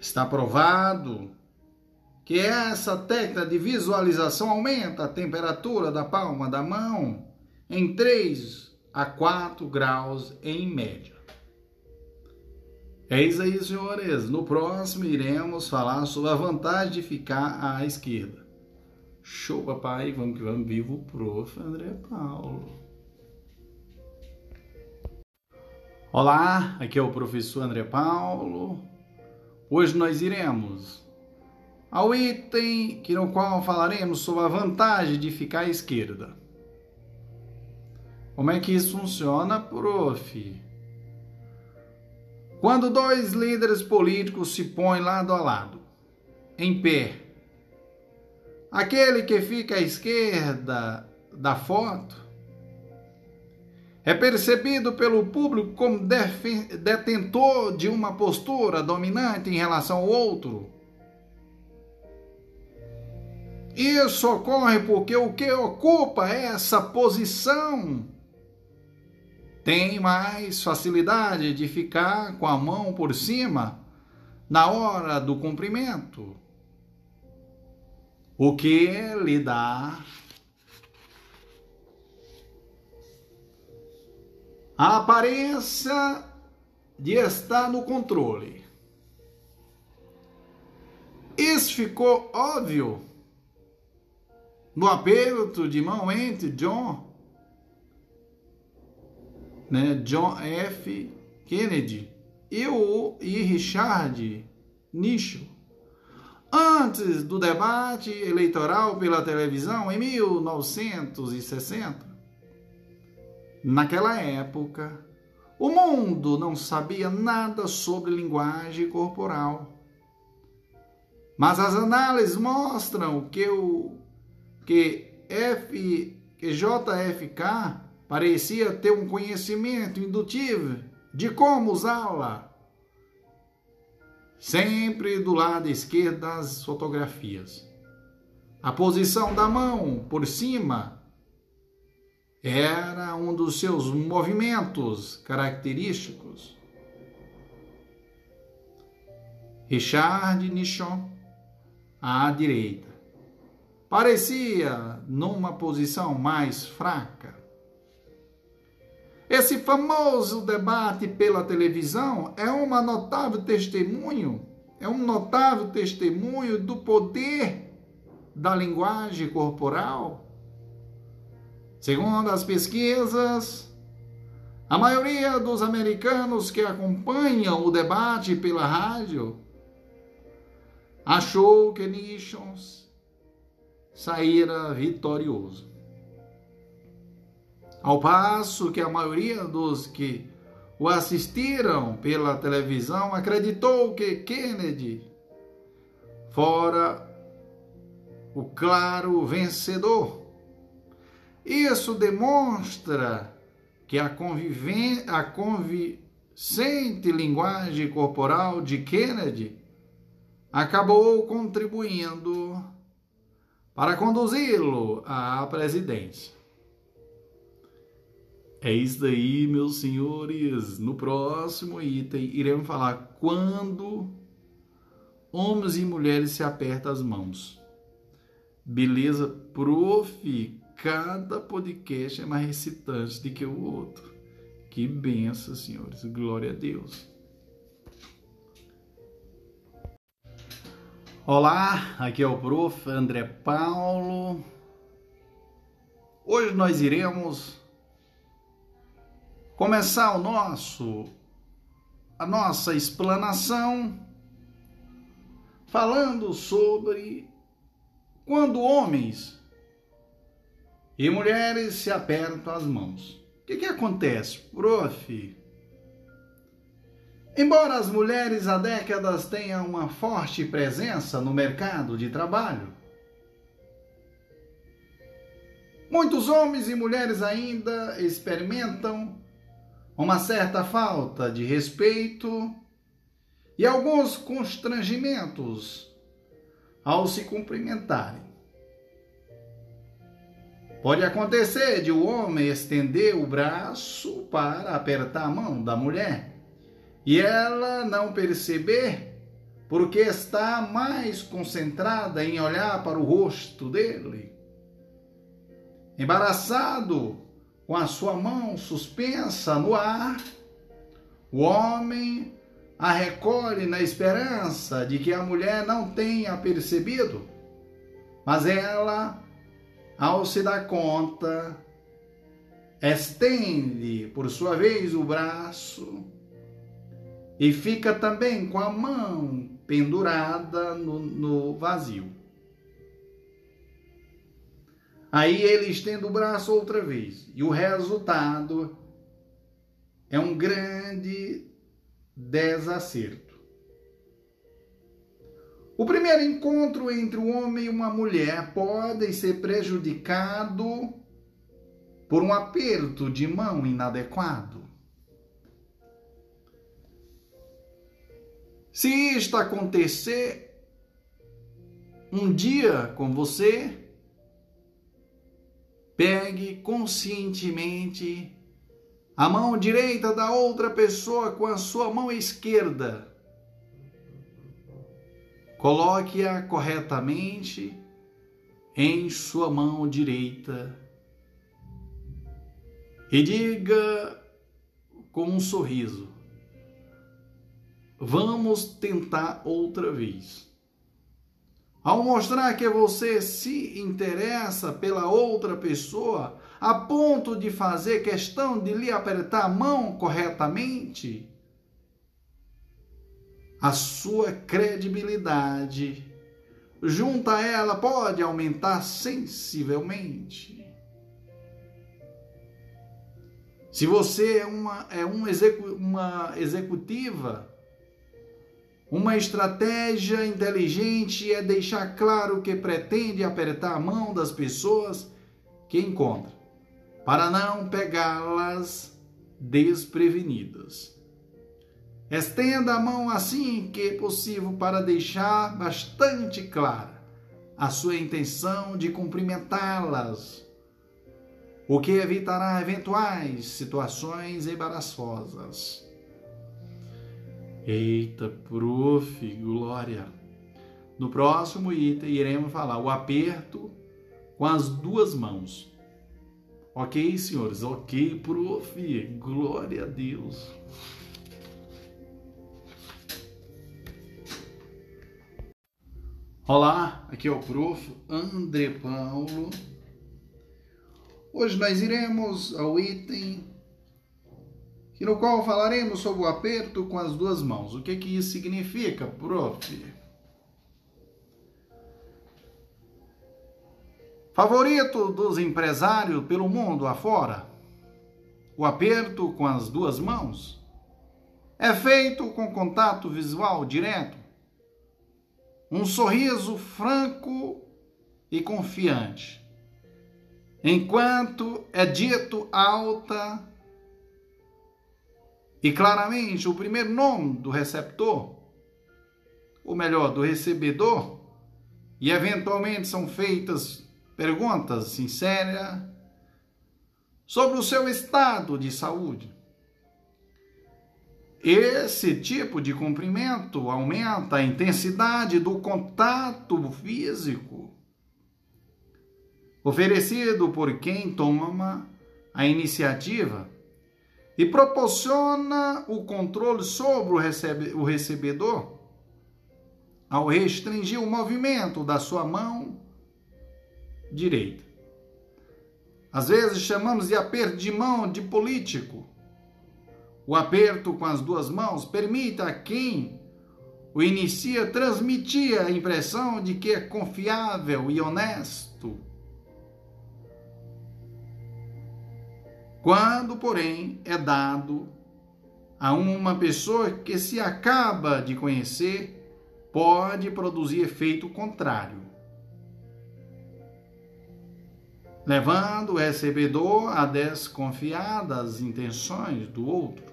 Está provado que essa técnica de visualização aumenta a temperatura da palma da mão em 3 a 4 graus em média. É isso aí, senhores. No próximo iremos falar sobre a vantagem de ficar à esquerda. Show, papai. Vamos que vamos. Vivo o prof. André Paulo. Olá, aqui é o professor André Paulo. Hoje nós iremos ao item que no qual falaremos sobre a vantagem de ficar à esquerda. Como é que isso funciona, prof? Quando dois líderes políticos se põem lado a lado, em pé, aquele que fica à esquerda da foto é percebido pelo público como detentor de uma postura dominante em relação ao outro isso ocorre porque o que ocupa essa posição tem mais facilidade de ficar com a mão por cima na hora do cumprimento. O que lhe dá a aparência de estar no controle. Isso ficou óbvio no aperto de mão entre John, né, John F. Kennedy e, o, e Richard Nixon, antes do debate eleitoral pela televisão em 1960. Naquela época, o mundo não sabia nada sobre linguagem corporal. Mas as análises mostram que o que, F, que JFK parecia ter um conhecimento indutivo de como usá-la. Sempre do lado esquerdo das fotografias. A posição da mão por cima era um dos seus movimentos característicos. Richard Nichon à direita parecia numa posição mais fraca. Esse famoso debate pela televisão é uma notável testemunho, é um notável testemunho do poder da linguagem corporal. Segundo as pesquisas, a maioria dos americanos que acompanham o debate pela rádio achou que Nixons saíra vitorioso. Ao passo que a maioria dos que o assistiram pela televisão acreditou que Kennedy fora o claro vencedor. Isso demonstra que a, a convincente linguagem corporal de Kennedy acabou contribuindo para conduzi-lo à presidência. É isso aí, meus senhores. No próximo item, iremos falar quando homens e mulheres se apertam as mãos. Beleza? Prof, cada podcast é mais recitante do que o outro. Que benção, senhores. Glória a Deus. Olá, aqui é o prof. André Paulo. Hoje nós iremos começar o nosso a nossa explanação falando sobre quando homens e mulheres se apertam as mãos. O que, que acontece, prof? Embora as mulheres há décadas tenham uma forte presença no mercado de trabalho, muitos homens e mulheres ainda experimentam uma certa falta de respeito e alguns constrangimentos ao se cumprimentarem. Pode acontecer de o um homem estender o braço para apertar a mão da mulher e ela não perceber porque está mais concentrada em olhar para o rosto dele. Embaraçado, com a sua mão suspensa no ar, o homem a recolhe na esperança de que a mulher não tenha percebido, mas ela ao se dar conta, estende por sua vez o braço e fica também com a mão pendurada no, no vazio. Aí ele estende o braço outra vez e o resultado é um grande desacerto. O primeiro encontro entre um homem e uma mulher pode ser prejudicado por um aperto de mão inadequado. Se isto acontecer um dia com você, pegue conscientemente a mão direita da outra pessoa com a sua mão esquerda. Coloque-a corretamente em sua mão direita e diga com um sorriso: Vamos tentar outra vez. Ao mostrar que você se interessa pela outra pessoa, a ponto de fazer questão de lhe apertar a mão corretamente, a sua credibilidade junto a ela pode aumentar sensivelmente. Se você é uma, é execu, uma executiva, uma estratégia inteligente é deixar claro que pretende apertar a mão das pessoas que encontra, para não pegá-las desprevenidas. Estenda a mão assim que possível para deixar bastante clara a sua intenção de cumprimentá-las, o que evitará eventuais situações embaraçosas. Eita, prof, glória! No próximo item iremos falar o aperto com as duas mãos. Ok, senhores? Ok, prof, glória a Deus. Olá, aqui é o Prof. André Paulo. Hoje nós iremos ao item no qual falaremos sobre o aperto com as duas mãos. O que, que isso significa, Prof? Favorito dos empresários pelo mundo afora, o aperto com as duas mãos é feito com contato visual direto um sorriso franco e confiante. Enquanto é dito alta e claramente o primeiro nome do receptor, ou melhor, do recebedor, e eventualmente são feitas perguntas sinceras, sobre o seu estado de saúde. Esse tipo de cumprimento aumenta a intensidade do contato físico oferecido por quem toma a iniciativa e proporciona o controle sobre o, recebe, o recebedor ao restringir o movimento da sua mão direita. Às vezes chamamos de aperto de mão de político. O aperto com as duas mãos permite a quem o inicia transmitir a impressão de que é confiável e honesto. Quando, porém, é dado a uma pessoa que se acaba de conhecer, pode produzir efeito contrário. levando o recebedor a desconfiar das intenções do outro.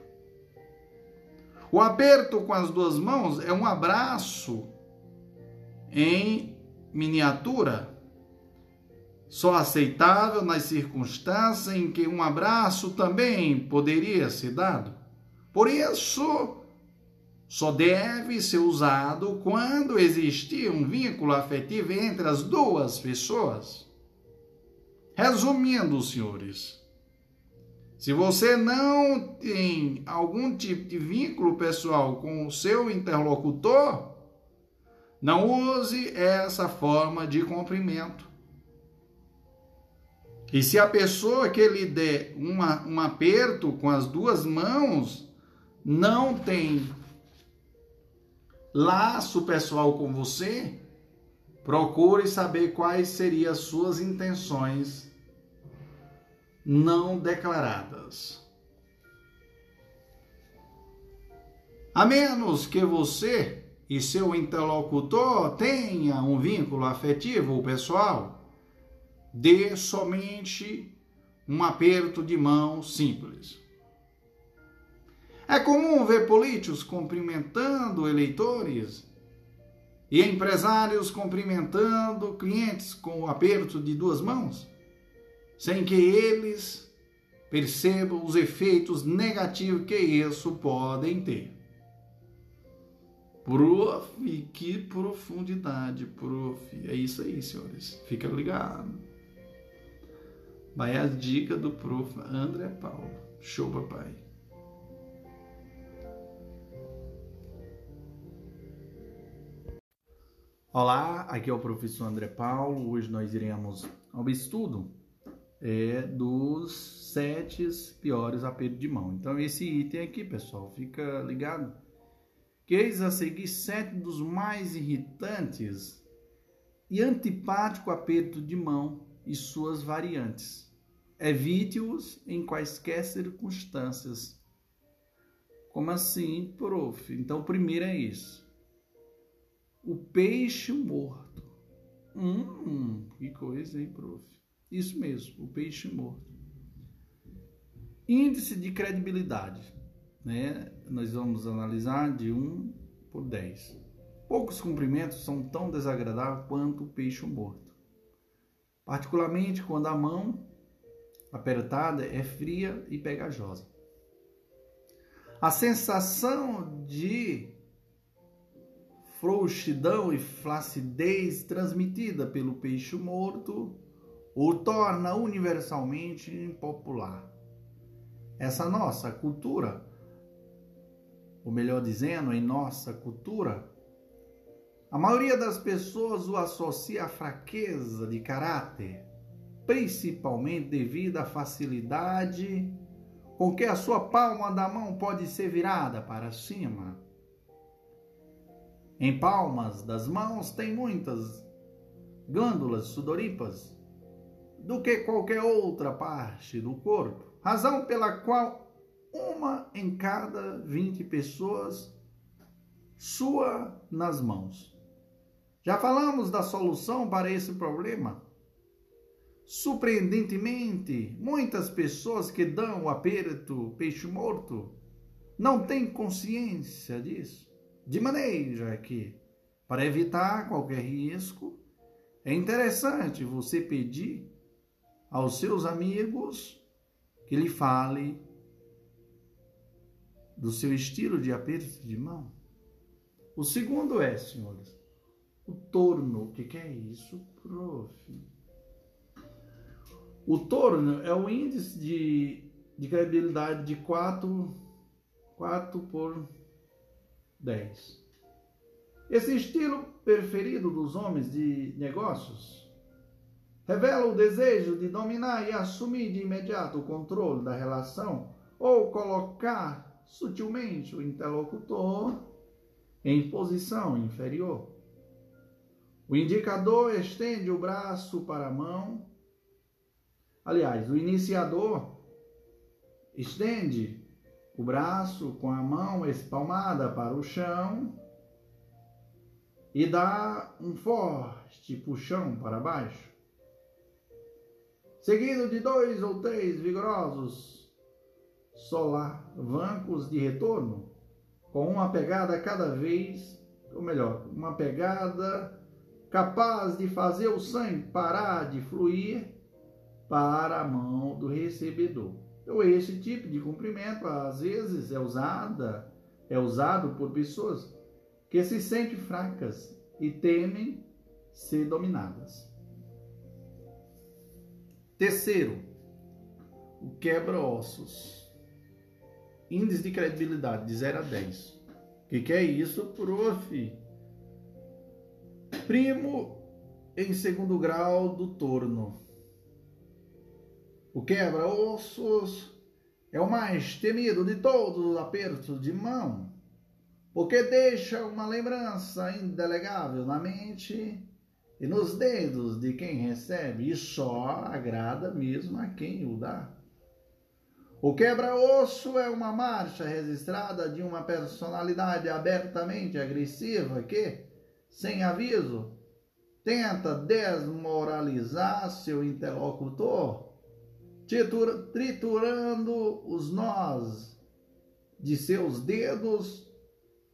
O aperto com as duas mãos é um abraço em miniatura, só aceitável nas circunstâncias em que um abraço também poderia ser dado. Por isso, só deve ser usado quando existir um vínculo afetivo entre as duas pessoas. Resumindo, senhores, se você não tem algum tipo de vínculo pessoal com o seu interlocutor, não use essa forma de cumprimento. E se a pessoa que lhe der uma, um aperto com as duas mãos não tem laço pessoal com você, Procure saber quais seriam as suas intenções não declaradas. A menos que você e seu interlocutor tenha um vínculo afetivo pessoal, dê somente um aperto de mão simples. É comum ver políticos cumprimentando eleitores e empresários cumprimentando clientes com o aperto de duas mãos, sem que eles percebam os efeitos negativos que isso podem ter. Prof, que profundidade, prof. É isso aí, senhores. Fica ligado. Vai a dica do prof. André Paulo. Show, papai. Olá, aqui é o professor André Paulo. Hoje nós iremos ao estudo é, dos sete piores apertos de mão. Então, esse item aqui, pessoal, fica ligado. Que eis a seguir sete dos mais irritantes e antipático aperto de mão e suas variantes. Evite-os em quaisquer circunstâncias. Como assim, prof? Então, primeiro é isso o peixe morto. Hum, que coisa, hein, prof? Isso mesmo, o peixe morto. Índice de credibilidade, né? Nós vamos analisar de 1 por 10. Poucos cumprimentos são tão desagradáveis quanto o peixe morto. Particularmente quando a mão apertada é fria e pegajosa. A sensação de frouxidão e flacidez transmitida pelo peixe morto o torna universalmente impopular. Essa nossa cultura, ou melhor dizendo, em nossa cultura, a maioria das pessoas o associa à fraqueza de caráter, principalmente devido à facilidade com que a sua palma da mão pode ser virada para cima em palmas das mãos tem muitas glândulas sudoríparas do que qualquer outra parte do corpo, razão pela qual uma em cada 20 pessoas sua nas mãos. Já falamos da solução para esse problema? Surpreendentemente, muitas pessoas que dão o aperto peixe morto não têm consciência disso. De maneira que, para evitar qualquer risco, é interessante você pedir aos seus amigos que lhe fale do seu estilo de aperto de mão. O segundo é, senhores, o torno. O que, que é isso, prof? O torno é o índice de, de credibilidade de 4, 4 por 10. Esse estilo preferido dos homens de negócios revela o desejo de dominar e assumir de imediato o controle da relação ou colocar sutilmente o interlocutor em posição inferior. O indicador estende o braço para a mão. Aliás, o iniciador estende o braço com a mão espalmada para o chão e dá um forte puxão para baixo, seguido de dois ou três vigorosos solavancos de retorno, com uma pegada cada vez, ou melhor, uma pegada capaz de fazer o sangue parar de fluir para a mão do recebedor. Então esse tipo de cumprimento às vezes é usada, é usado por pessoas que se sentem fracas e temem ser dominadas. Terceiro, o quebra-ossos. Índice de credibilidade de 0 a 10. O que, que é isso, prof? Primo em segundo grau do torno. O quebra-ossos é o mais temido de todos os apertos de mão porque deixa uma lembrança indelegável na mente e nos dedos de quem recebe e só agrada mesmo a quem o dá. O quebra-osso é uma marcha registrada de uma personalidade abertamente agressiva que, sem aviso, tenta desmoralizar seu interlocutor, triturando os nós de seus dedos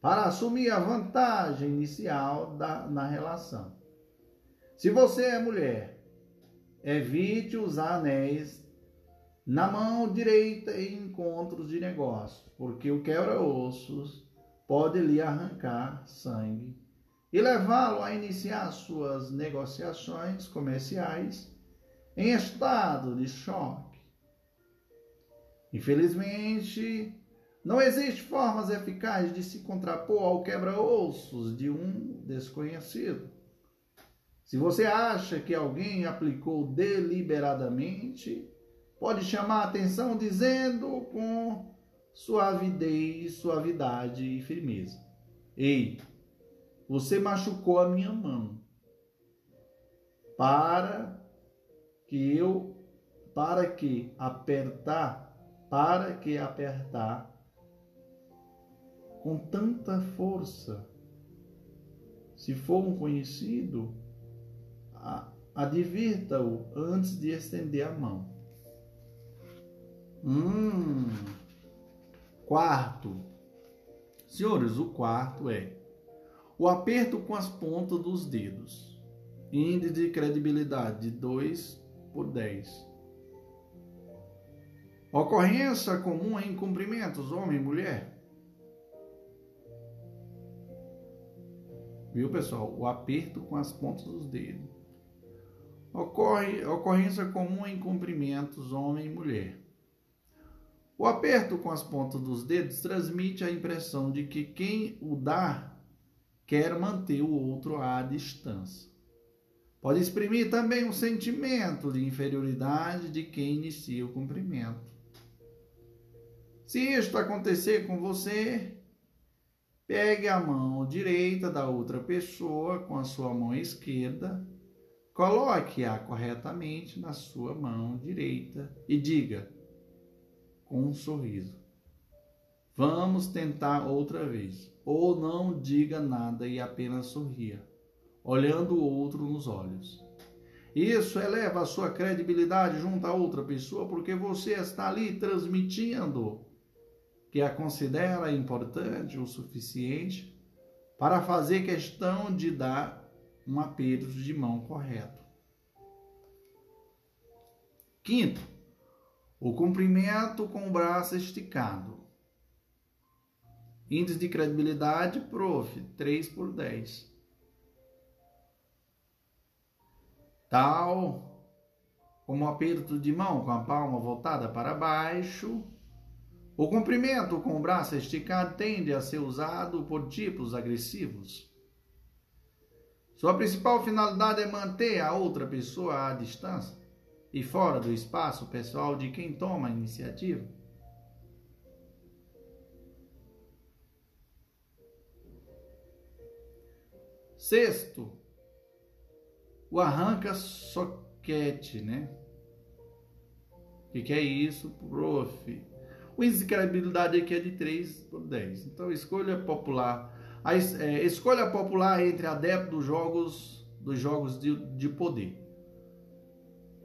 para assumir a vantagem inicial da, na relação. Se você é mulher, evite usar anéis na mão direita em encontros de negócio, porque o quebra-ossos pode lhe arrancar sangue e levá-lo a iniciar suas negociações comerciais em estado de choque. Infelizmente, não existe formas eficazes de se contrapor ao quebra-ossos de um desconhecido. Se você acha que alguém aplicou deliberadamente, pode chamar a atenção dizendo com suavidez, suavidade e firmeza: Ei, você machucou a minha mão. Para que eu, para que apertar, para que apertar com tanta força. Se for um conhecido, advirta-o antes de estender a mão. Hum. Quarto. Senhores, o quarto é o aperto com as pontas dos dedos. Índice de credibilidade de 2 por 10. Ocorrência comum em cumprimentos, homem e mulher. Viu, pessoal? O aperto com as pontas dos dedos. Ocorre, ocorrência comum em cumprimentos homem e mulher. O aperto com as pontas dos dedos transmite a impressão de que quem o dá quer manter o outro à distância. Pode exprimir também um sentimento de inferioridade de quem inicia o cumprimento. Se isto acontecer com você, Pegue a mão direita da outra pessoa com a sua mão esquerda, coloque-a corretamente na sua mão direita e diga com um sorriso: Vamos tentar outra vez. Ou não diga nada e apenas sorria, olhando o outro nos olhos. Isso eleva a sua credibilidade junto a outra pessoa porque você está ali transmitindo que a considera importante o suficiente para fazer questão de dar um aperto de mão correto. Quinto, O cumprimento com o braço esticado. Índice de credibilidade, prof, 3 por 10. Tal como aperto de mão com a palma voltada para baixo. O comprimento com o braço esticado tende a ser usado por tipos agressivos. Sua principal finalidade é manter a outra pessoa à distância e fora do espaço pessoal de quem toma a iniciativa. Sexto, o arranca soquete, né? O que, que, é isso, prof? O índice de credibilidade aqui é de 3 por 10. Então, escolha popular. A é, escolha popular entre adeptos dos jogos, dos jogos de, de poder.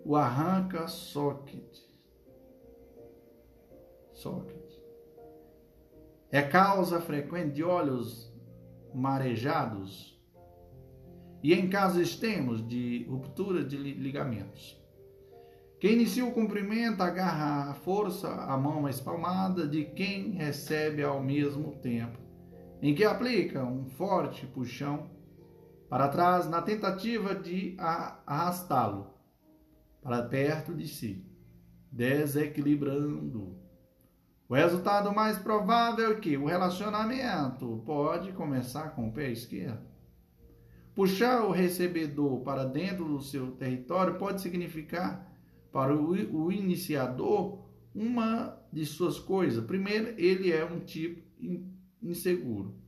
O arranca socket. Socket. É causa frequente de olhos marejados e em casos extremos de ruptura de ligamentos. Quem inicia o cumprimento agarra a força a mão espalmada de quem recebe ao mesmo tempo, em que aplica um forte puxão para trás na tentativa de arrastá-lo para perto de si, desequilibrando. O resultado mais provável é que o relacionamento pode começar com o pé esquerdo. Puxar o recebedor para dentro do seu território pode significar para o, iniciador uma de suas coisas. Primeiro, ele é um tipo inseguro,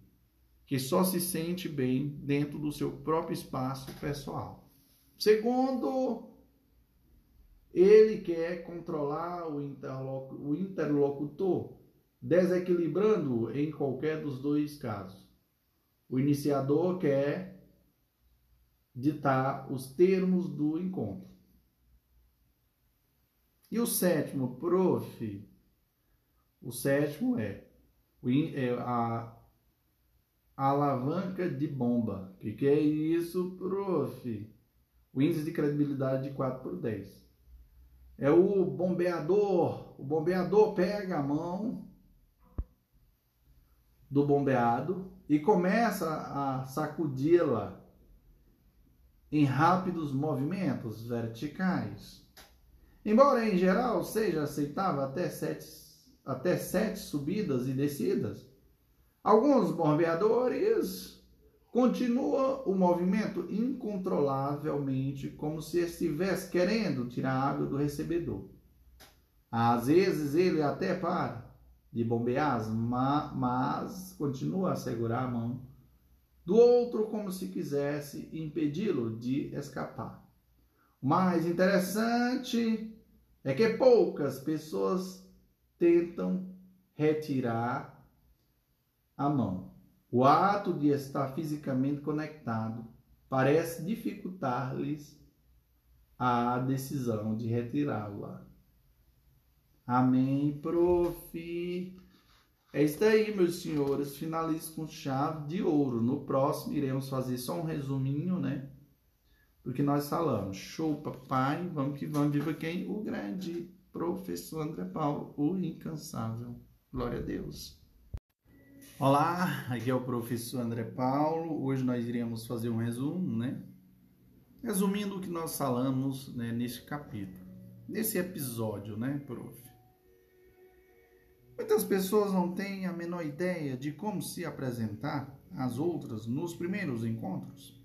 que só se sente bem dentro do seu próprio espaço pessoal. Segundo, ele quer controlar o, o interlocutor, desequilibrando em qualquer dos dois casos. O iniciador quer ditar os termos do encontro. E o sétimo, prof. O sétimo é, é a, alavanca de bomba. O que, que é isso, prof? O índice de credibilidade de 4 por 10. É o bombeador. O bombeador pega a mão do bombeado e começa a sacudi-la em rápidos movimentos verticais. Embora em geral seja aceitável até sete, até sete subidas e descidas, alguns bombeadores continuam o movimento incontrolavelmente, como se estivesse querendo tirar água do recebedor. Às vezes ele até para de bombear, mas continua a segurar a mão do outro como se quisesse impedi-lo de escapar. O mais interessante é que poucas pessoas tentam retirar a mão. O ato de estar fisicamente conectado parece dificultar-lhes a decisão de retirá-la. Amém, prof. É isso aí, meus senhores. Finalizo com chave de ouro. No próximo iremos fazer só um resuminho, né? do que nós falamos. Show, papai, vamos que vamos. Viva quem? O grande professor André Paulo, o incansável. Glória a Deus. Olá, aqui é o professor André Paulo. Hoje nós iremos fazer um resumo, né? Resumindo o que nós falamos né, neste capítulo, nesse episódio, né, prof? Muitas pessoas não têm a menor ideia de como se apresentar às outras nos primeiros encontros.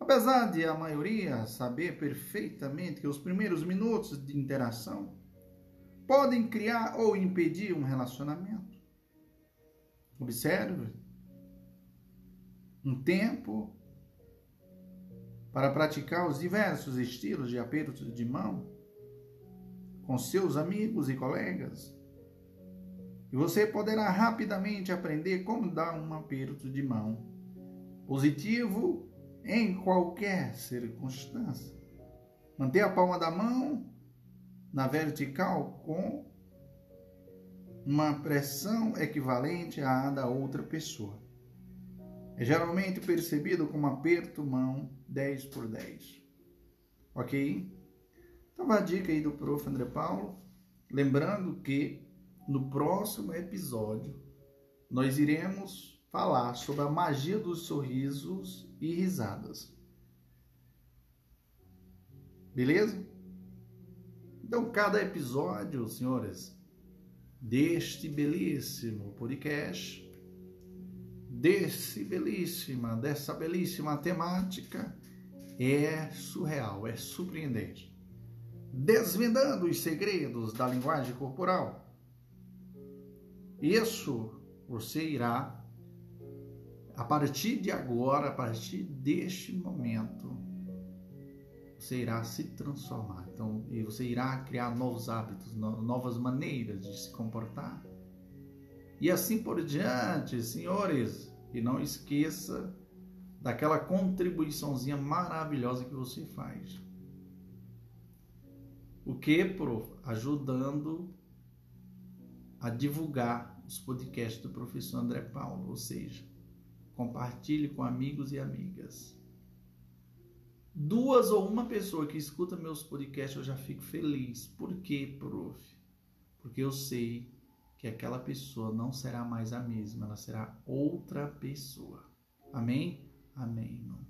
Apesar de a maioria saber perfeitamente que os primeiros minutos de interação podem criar ou impedir um relacionamento. Observe um tempo para praticar os diversos estilos de aperto de mão com seus amigos e colegas. E você poderá rapidamente aprender como dar um aperto de mão positivo em qualquer circunstância. Manter a palma da mão na vertical com uma pressão equivalente à da outra pessoa. É geralmente percebido como aperto mão 10 por 10. Ok? Então, a dica aí do prof. André Paulo. Lembrando que no próximo episódio nós iremos falar sobre a magia dos sorrisos e risadas. Beleza? Então, cada episódio, senhores, deste belíssimo podcast, desse belíssima, dessa belíssima temática, é surreal, é surpreendente. Desvendando os segredos da linguagem corporal. Isso você irá, a partir de agora, a partir deste momento, você irá se transformar. Então, e você irá criar novos hábitos, novas maneiras de se comportar. E assim por diante, senhores. E não esqueça daquela contribuiçãozinha maravilhosa que você faz. O que, prof? Ajudando a divulgar os podcasts do professor André Paulo, ou seja, compartilhe com amigos e amigas. Duas ou uma pessoa que escuta meus podcasts, eu já fico feliz. Por quê, prof? Porque eu sei que aquela pessoa não será mais a mesma, ela será outra pessoa. Amém? Amém, irmão.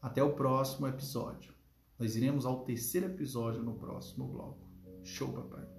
Até o próximo episódio. Nós iremos ao terceiro episódio no próximo bloco. Show, papai.